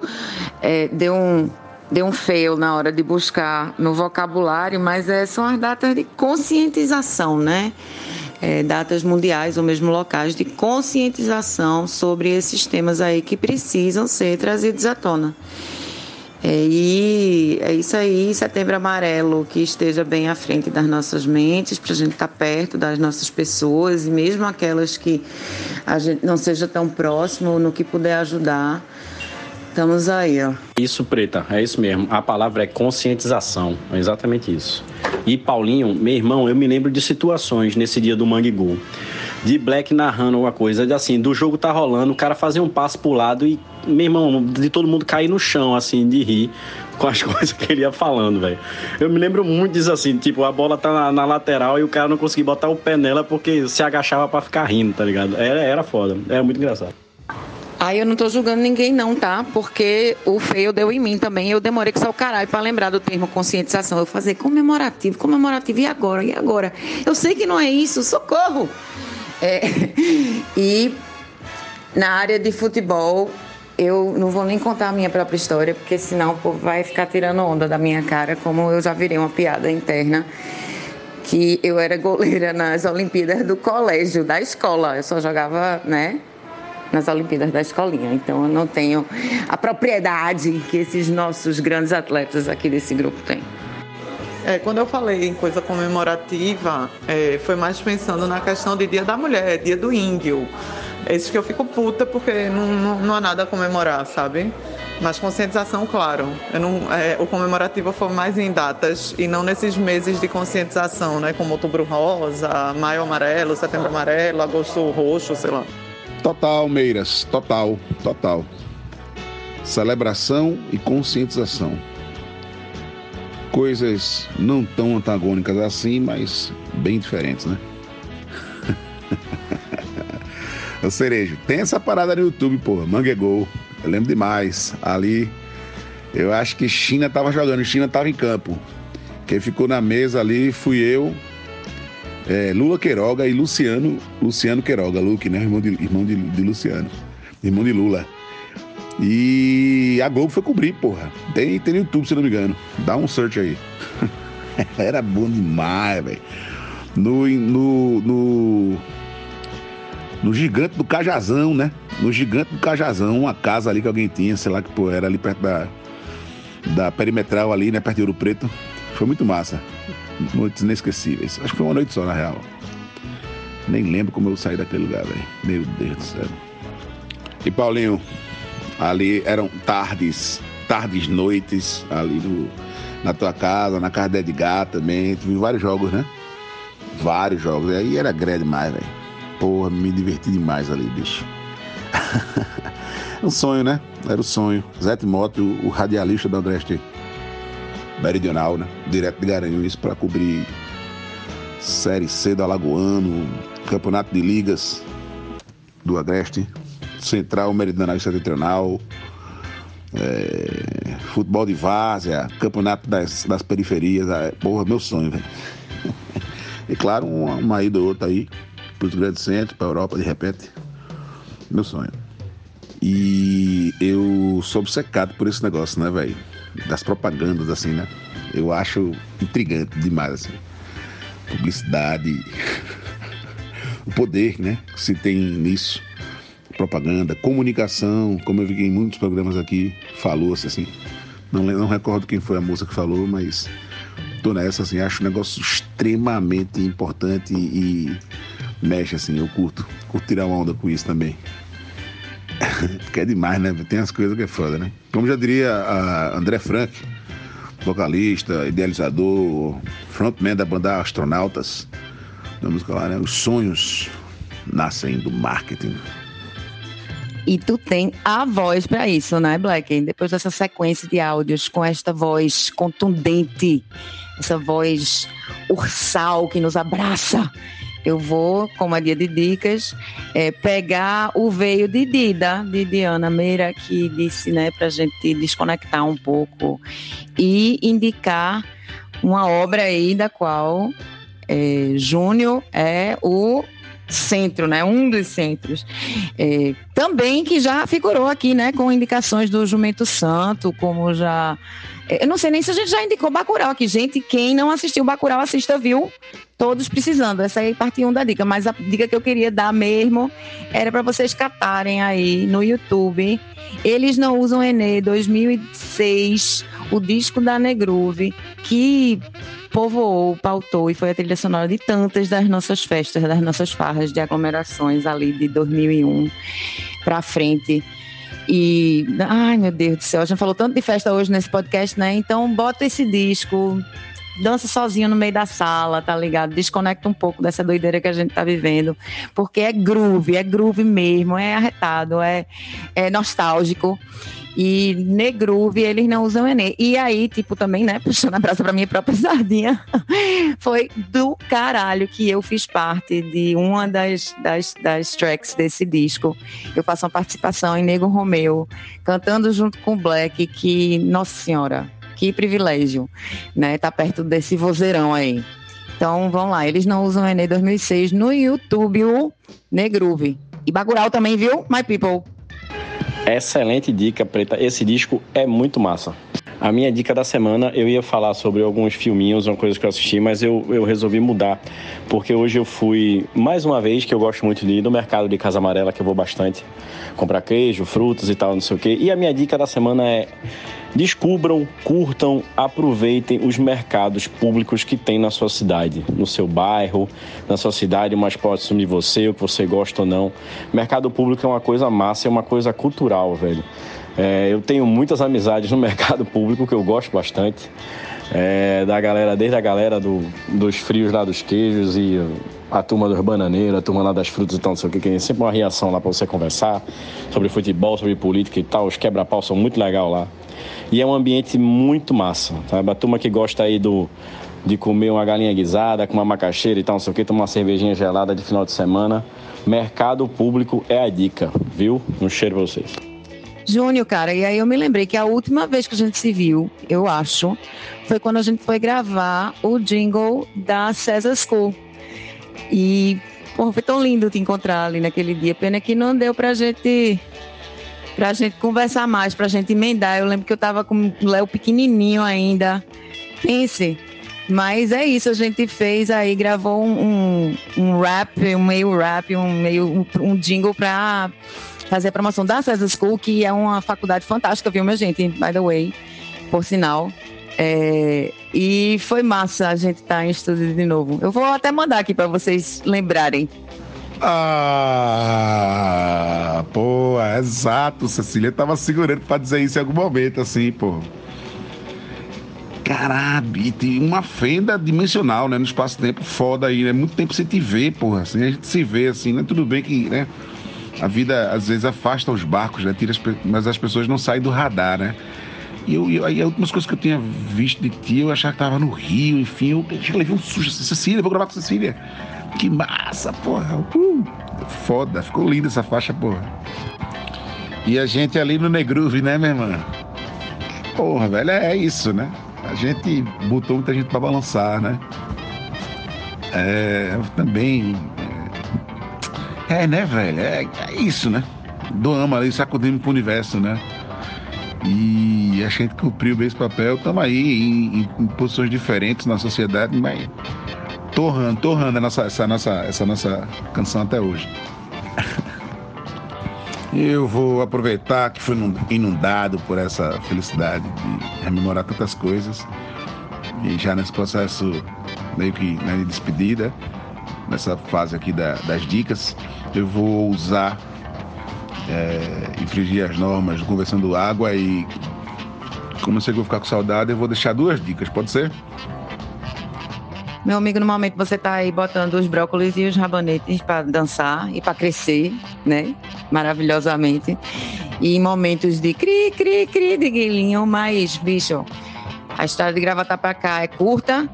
é, deu um deu um fail na hora de buscar no vocabulário, mas é, são as datas de conscientização, né? É, datas mundiais ou mesmo locais de conscientização sobre esses temas aí que precisam ser trazidos à tona. É, e isso aí, setembro amarelo, que esteja bem à frente das nossas mentes, para a gente estar tá perto das nossas pessoas e mesmo aquelas que a gente não seja tão próximo, no que puder ajudar. Estamos aí, ó. Isso, Preta, é isso mesmo. A palavra é conscientização, é exatamente isso. E Paulinho, meu irmão, eu me lembro de situações nesse dia do Mangue Gol de Black narrando alguma coisa, de, assim, do jogo tá rolando, o cara fazer um passo pro lado e, meu irmão, de todo mundo cair no chão, assim, de rir com as coisas que ele ia falando, velho. Eu me lembro muito disso assim, tipo, a bola tá na, na, lateral e o cara não conseguia botar o pé nela porque se agachava para ficar rindo, tá ligado? Era, era foda, era muito engraçado. Aí eu não tô julgando ninguém não, tá? Porque o feio deu em mim também. Eu demorei que só o caralho para lembrar do termo conscientização. Eu fazer comemorativo, comemorativo, e agora? E agora? Eu sei que não é isso, socorro! É, e na área de futebol, eu não vou nem contar a minha própria história, porque senão o povo vai ficar tirando onda da minha cara, como eu já virei uma piada interna. Que eu era goleira nas Olimpíadas do colégio, da escola. Eu só jogava, né? nas Olimpíadas da Escolinha. Então eu não tenho a propriedade que esses nossos grandes atletas aqui desse grupo têm. É, quando eu falei em coisa comemorativa, é, foi mais pensando na questão de Dia da Mulher, Dia do Índio. É isso que eu fico puta porque não, não, não há nada a comemorar, sabe? Mas conscientização, claro. Não, é, o comemorativo foi mais em datas e não nesses meses de conscientização, né? Como Outubro Rosa, Maio Amarelo, Setembro Amarelo, Agosto Roxo, sei lá. Total, Meiras, total, total. Celebração e conscientização. Coisas não tão antagônicas assim, mas bem diferentes, né? o Cerejo, tem essa parada no YouTube, porra, Manguegol. Eu lembro demais. Ali, eu acho que China tava jogando, China tava em campo. Quem ficou na mesa ali fui eu, é, Lula Queiroga e Luciano, Luciano Queiroga, Luke, né? Irmão de, irmão de, de Luciano, irmão de Lula. E a Globo foi cobrir, porra. Tem, tem no YouTube, se não me engano. Dá um search aí. Era bom demais, velho. No, no, no, no Gigante do Cajazão, né? No Gigante do Cajazão, uma casa ali que alguém tinha, sei lá que pô, era ali perto da, da perimetral ali, né? Perto de Ouro Preto. Foi muito massa noites inesquecíveis. Acho que foi uma noite só, na real. Nem lembro como eu saí daquele lugar, velho. Meu Deus do céu. E Paulinho, ali eram tardes, tardes, noites, ali no, na tua casa, na casa de Edgar também. Tive vários jogos, né? Vários jogos. E aí era grande demais, velho. Porra, me diverti demais ali, bicho. um sonho, né? Era o sonho. Zé Timóteo, o radialista do Andreste Meridional, né? Direto de Garanhuns para cobrir Série C do Alagoano, Campeonato de Ligas do Agreste, Central Meridional e Setentrional, é, futebol de várzea, campeonato das, das periferias, é, porra, meu sonho, velho. e claro, uma, uma ida ou outra aí para os grandes centros, para a Europa de repente. Meu sonho. E eu sou obcecado por esse negócio, né, velho? das propagandas, assim, né? Eu acho intrigante demais, assim. Publicidade, o poder, né? Que se tem nisso. Propaganda, comunicação, como eu vi em muitos programas aqui, falou-se assim. Não, não recordo quem foi a moça que falou, mas tô nessa, assim, acho um negócio extremamente importante e, mexe, assim, eu curto. Curto tirar onda com isso também. Porque é demais, né? Tem as coisas que é foda, né? Como já diria a André Frank, vocalista, idealizador, frontman da banda Astronautas, da música lá, né? Os sonhos nascem do marketing. E tu tem a voz para isso, né, Black? Depois dessa sequência de áudios com esta voz contundente, essa voz ursal que nos abraça, eu vou, como é dia de dicas, é, pegar o veio de Dida, de Diana Meira, que disse, né, pra gente desconectar um pouco e indicar uma obra aí da qual é, Júnior é o centro, né? Um dos centros. É, também que já figurou aqui, né? Com indicações do Jumento Santo, como já. é, Eu não sei nem se a gente já indicou Bacurau aqui. Gente, quem não assistiu Bacurau, assista, viu? Todos precisando. Essa é parte 1 da dica. Mas a dica que eu queria dar mesmo era para vocês catarem aí no YouTube. Eles não usam Enê 2006, o disco da Negroove, que povoou, pautou e foi a trilha sonora de tantas das nossas festas, das nossas farras de aglomerações ali de 2001 para frente. E, ai meu Deus do céu, a gente falou tanto de festa hoje nesse podcast, né? Então, bota esse disco, dança sozinho no meio da sala, tá ligado? Desconecta um pouco dessa doideira que a gente tá vivendo, porque é groove, é groove mesmo, é arretado, é, é nostálgico. E Negroove, eles não usam Enê. E aí, tipo, também, né, puxando a brasa pra minha própria sardinha, foi do caralho que eu fiz parte de uma das, das, das tracks desse disco. Eu faço uma participação em Nego Romeu, cantando junto com Black, que, nossa senhora, que privilégio, né, tá perto desse vozeirão aí. Então, vamos lá, eles não usam Enê 2006 no YouTube, o Negroove. E Bacurau também, viu, my people? Excelente dica, Preta. Esse disco é muito massa. A minha dica da semana, eu ia falar sobre alguns filminhos, uma coisa que eu assisti, mas eu, eu resolvi mudar. Porque hoje eu fui, mais uma vez, que eu gosto muito de ir no mercado de Casa Amarela, que eu vou bastante, comprar queijo, frutas e tal, não sei o quê. E a minha dica da semana é descubram, curtam, aproveitem os mercados públicos que tem na sua cidade, no seu bairro, na sua cidade, mais próximo de você, o que você gosta ou não. Mercado público é uma coisa massa, é uma coisa cultural, velho. É, eu tenho muitas amizades no mercado público que eu gosto bastante. É, da galera, desde a galera do, dos frios lá dos queijos e a turma dos bananeiros, a turma lá das frutas e tal, não sei o que, que tem sempre uma reação lá para você conversar sobre futebol, sobre política e tal. Os quebra-pau são muito legal lá. E é um ambiente muito massa, sabe? A turma que gosta aí do, de comer uma galinha guisada com uma macaxeira e tal, não sei o que, tomar uma cervejinha gelada de final de semana. Mercado público é a dica, viu? Um cheiro pra vocês. Júnior, cara, e aí eu me lembrei que a última vez que a gente se viu, eu acho, foi quando a gente foi gravar o jingle da César School. E, porra, foi tão lindo te encontrar ali naquele dia. Pena que não deu pra gente pra gente conversar mais, pra gente emendar. Eu lembro que eu tava com o Léo pequenininho ainda. Pense. Mas é isso, a gente fez aí, gravou um, um, um rap, um meio rap, um meio um, um jingle pra fazer a promoção da César School, que é uma faculdade fantástica, viu, minha gente? By the way, por sinal. É, e foi massa a gente estar tá em estúdio de novo. Eu vou até mandar aqui para vocês lembrarem. Ah, pô, exato, Cecília tava segurando pra dizer isso em algum momento, assim, pô. Caralho, tem uma fenda dimensional, né, no espaço-tempo foda aí, né? Muito tempo sem te ver, porra, assim, a gente se vê, assim, né? Tudo bem que, né? A vida às vezes afasta os barcos, né? Tira as, mas as pessoas não saem do radar, né? E eu, eu, aí, as últimas coisas que eu tinha visto de ti, eu achava que tava no Rio, enfim, eu já levei um sujo. assim, Cecília, vou gravar com Cecília. Que massa, porra. Uh, foda, ficou linda essa faixa, porra. E a gente ali no Negruve, né, minha irmã? Porra, velho, é isso, né? A gente botou muita gente pra balançar, né? É, também. É, né, velho? É, é isso, né? Doamos ali, sacudimos pro universo, né? E a gente cumpriu bem esse papel. Estamos aí em- em posições diferentes na sociedade, mas torrando, torrando a nossa, essa, nossa, essa nossa canção até hoje. Eu vou aproveitar que fui inundado por essa felicidade de rememorar tantas coisas. E já nesse processo meio que né, de despedida, nessa fase aqui da, das dicas, eu vou usar é, infringir as normas do Conversando Água e como eu sei que vou ficar com saudade, eu vou deixar duas dicas, pode ser? Meu amigo, no momento você tá aí botando os brócolis e os rabanetes para dançar e para crescer, né? Maravilhosamente. E em momentos de cri, cri, cri de guilhinho, mas, bicho, a história de gravatar para cá é curta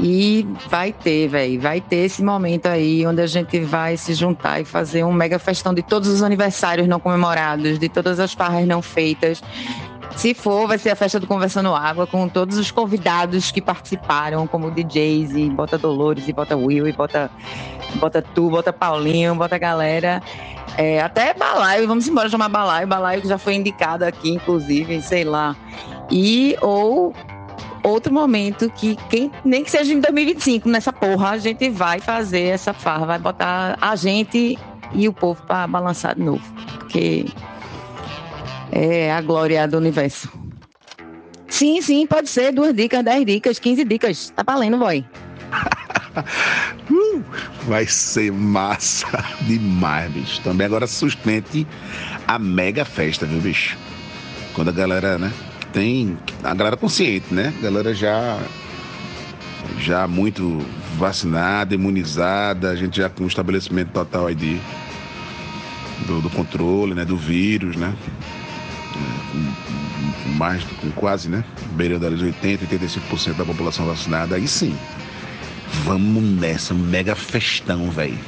e vai ter, velho, vai ter esse momento aí onde a gente vai se juntar e fazer um mega festão de todos os aniversários não comemorados, de todas as farras não feitas se for, vai ser a festa do Conversando Água, com todos os convidados que participaram, como DJs, e bota Dolores, e bota Will, e bota, bota tu, bota Paulinho, bota galera. É, até balaio, vamos embora chamar balaio, balaio que já foi indicado aqui, inclusive, sei lá. E ou outro momento que quem nem que seja em 2025 nessa porra a gente vai fazer essa farra, vai botar a gente e o povo para balançar de novo, porque é a glória do universo. Sim, sim, pode ser. Duas dicas, dez dicas, quinze dicas. Tá valendo, boy. uh, vai ser massa demais, bicho. Também agora sustente a mega festa, viu, bicho? Quando a galera, né? Tem. A galera consciente, né? A galera já. Já muito vacinada, imunizada, a gente já com um estabelecimento total aí de, do, do controle, né? Do vírus, né? Com mais, com quase, né? Beirando ali 80, 85% da população vacinada, aí sim. Vamos nessa, mega festão, velho.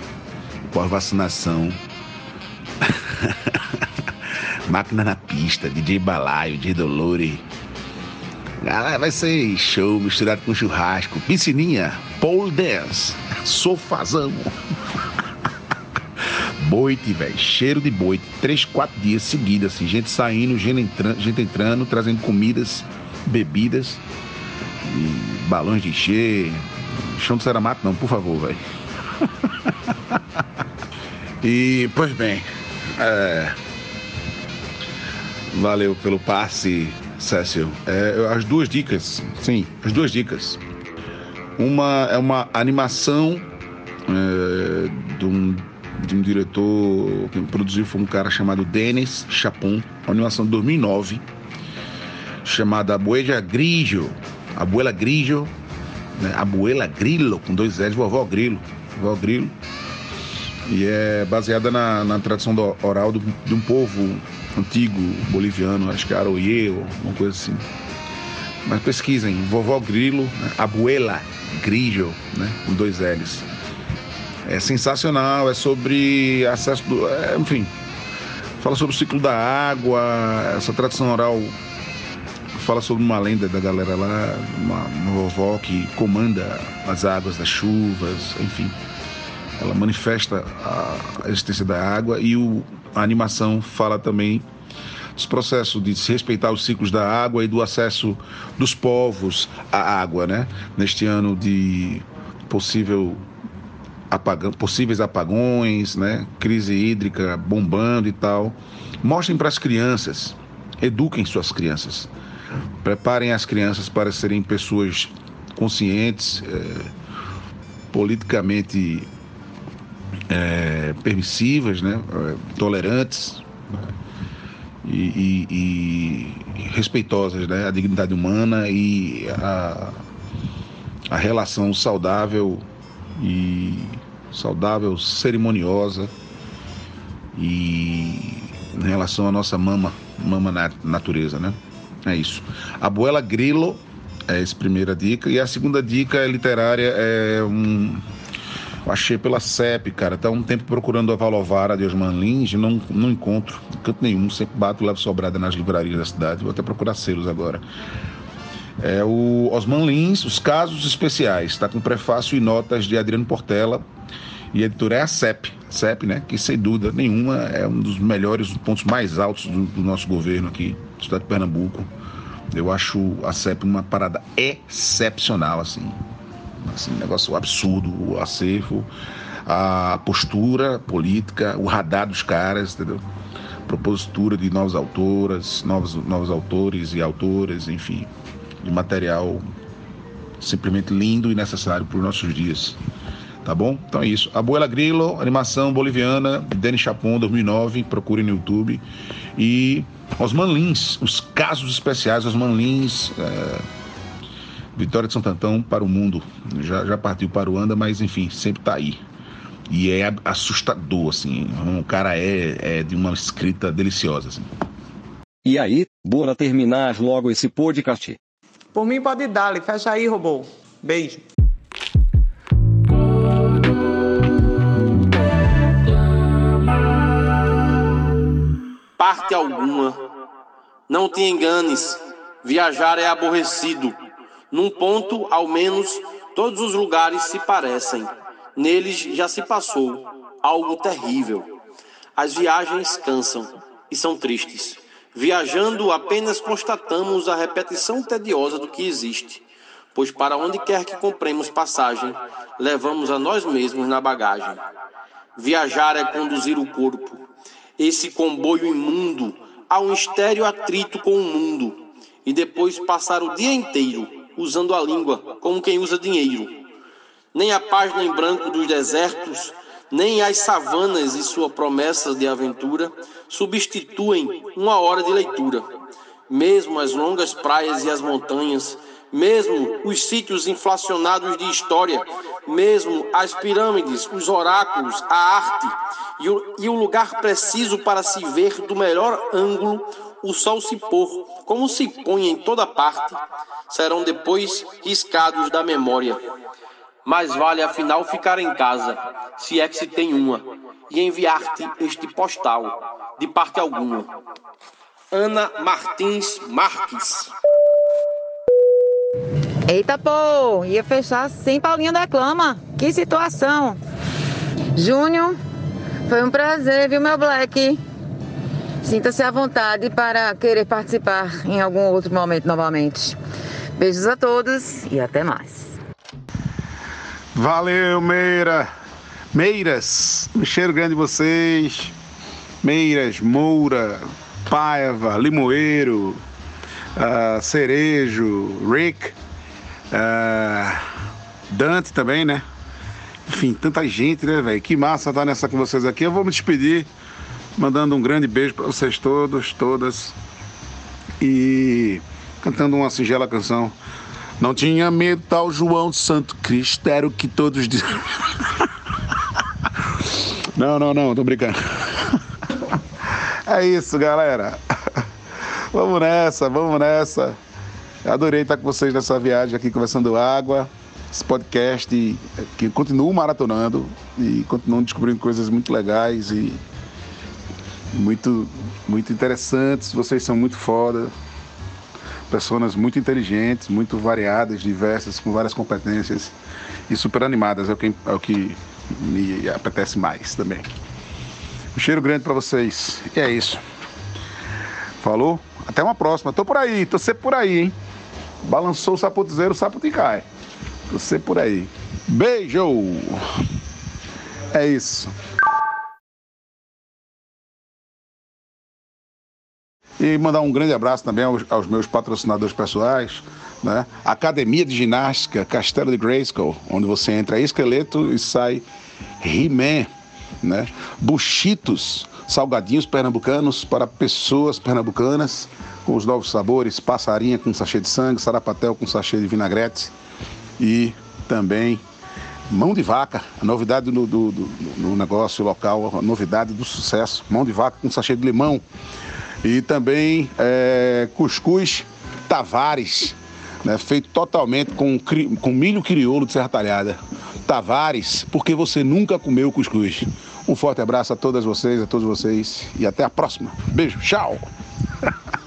Pós-vacinação. Máquina na pista, DJ Balaio, DJ Dolore. Ah, vai ser show misturado com churrasco, piscininha, pole dance, sofazão. Boite, velho. Cheiro de boite. Três, quatro dias seguidos, assim. Gente saindo, gente entrando, gente entrando trazendo comidas, bebidas, balões de encher. Chão de ceramato, não, por favor, velho. e, pois bem. É... Valeu pelo passe, Cécio. É, as duas dicas, sim, as duas dicas. Uma é uma animação é, de um de um diretor que produziu foi um cara chamado Denis Chapon, uma animação de 2009, chamada Abuela Grigio, Abuela Grigio, né? Abuela Grillo, com dois L's, vovó Grilo, vovó Grilo, e é baseada na, na tradição do, oral do, de um povo antigo boliviano, acho que é Aroye ou uma coisa assim. Mas pesquisem, vovó Grilo, né? Abuela Grigio, né? com dois L's é sensacional, é sobre acesso do. É, enfim, fala sobre o ciclo da água, essa tradição oral fala sobre uma lenda da galera lá, uma, uma vovó que comanda as águas das chuvas, enfim. Ela manifesta a, existência da água e o, a animação fala também dos processos de se respeitar os ciclos da água e do acesso dos povos à água, né? Neste ano de possível apagão, possíveis apagões, né? crise hídrica bombando e tal. Mostrem para as crianças, eduquem suas crianças, preparem as crianças para serem pessoas conscientes, é, politicamente é, permissivas, né? É, tolerantes né? e, e, e, respeitosas, né? a dignidade humana e a, a relação saudável e saudável, cerimoniosa e em relação à nossa mama, mama na natureza, né? É isso. Abuela Grilo é essa primeira dica e a segunda dica é literária é um achei pela CEP, cara. Tá um tempo procurando a Valovara de Osman Lins, não, não encontro, canto nenhum. Sempre bato levo sobrada nas livrarias da cidade. Vou até procurar selos agora. É o Osman Lins, Os Casos Especiais. Está com prefácio e notas de Adriano Portela. E a editora é a CEP, CEP, né? Que sem dúvida nenhuma é um dos melhores, um pontos mais altos do, do nosso governo aqui, do estado de Pernambuco. Eu acho a CEP uma parada excepcional, assim. Assim, um negócio absurdo, o acervo, a postura política, o radar dos caras, entendeu? propositura de novas autoras, novos, novos autores e autoras, enfim, de material simplesmente lindo e necessário para os nossos dias. Tá bom? Então é isso. Abuela Grillo, animação boliviana, Denis Chapon, 2009, procure no YouTube. E Osman Lins, os casos especiais, Osman Lins, é... Vitória de Santo Antão para o mundo. Já, já partiu para o Anda, mas enfim, sempre está aí. E é assustador, assim. O cara é, é de uma escrita deliciosa, assim. E aí, bora terminar logo esse podcast. Por mim pode dar, fecha aí, robô. Beijo. Parte alguma. Não te enganes, viajar é aborrecido. Num ponto, ao menos, todos os lugares se parecem. Neles já se passou algo terrível. As viagens cansam e são tristes. Viajando, apenas constatamos a repetição tediosa do que existe, pois para onde quer que compremos passagem, levamos a nós mesmos na bagagem. Viajar é conduzir o corpo, esse comboio imundo, a um estéreo atrito com o mundo, e depois passar o dia inteiro usando a língua como quem usa dinheiro. Nem a página em branco dos desertos nem as savanas e sua promessa de aventura substituem uma hora de leitura. Mesmo as longas praias e as montanhas, mesmo os sítios inflacionados de história, mesmo as pirâmides, os oráculos, a arte e o, e o lugar preciso para se ver do melhor ângulo o sol se pôr, como se põe em toda parte, serão depois riscados da memória. Mais vale afinal ficar em casa, se é que se tem uma, e enviar-te este postal, de parte alguma. Ana Martins Marques. Eita, pô, ia fechar sem Paulinho Declama. Que situação. Júnior, foi um prazer, viu, meu Black? Sinta-se à vontade para querer participar em algum outro momento novamente. Beijos a todos e até mais. Valeu, Meira. Meiras, um cheiro grande de vocês. Meiras, Moura, Paiva, Limoeiro, uh, Cerejo, Rick, uh, Dante também, né? Enfim, tanta gente, né, velho? Que massa estar nessa com vocês aqui. Eu vou me despedir, mandando um grande beijo para vocês todos, todas. E cantando uma singela canção. Não tinha medo, tal João Santo Cristo, era o que todos diziam. Não, não, não, tô brincando. É isso, galera. Vamos nessa, vamos nessa. Adorei estar com vocês nessa viagem aqui conversando água. Esse podcast que continuo maratonando e continuo descobrindo coisas muito legais e muito, muito interessantes. Vocês são muito foda pessoas muito inteligentes, muito variadas, diversas, com várias competências e super animadas. É o que, é o que me apetece mais também. Um cheiro grande para vocês. E é isso. Falou? Até uma próxima. Tô por aí, tô sempre por aí, hein? Balançou o sapotezeiro, o sapo te cai. Tô sempre por aí. Beijo! É isso. E mandar um grande abraço também aos, aos meus patrocinadores pessoais, né? Academia de Ginástica Castelo de Grayskull, onde você entra esqueleto e sai He-Man, né? Buchitos, salgadinhos pernambucanos para pessoas pernambucanas, com os novos sabores, passarinha com sachê de sangue, sarapatel com sachê de vinagrete e também mão de vaca, a novidade do, do, do, negócio local, a novidade do sucesso, mão de vaca com sachê de limão e também é, cuscuz Tavares, né, feito totalmente com, com milho crioulo de Serra Talhada. Tavares, porque você nunca comeu cuscuz. Um forte abraço a todas vocês, a todos vocês e até a próxima. Beijo, tchau!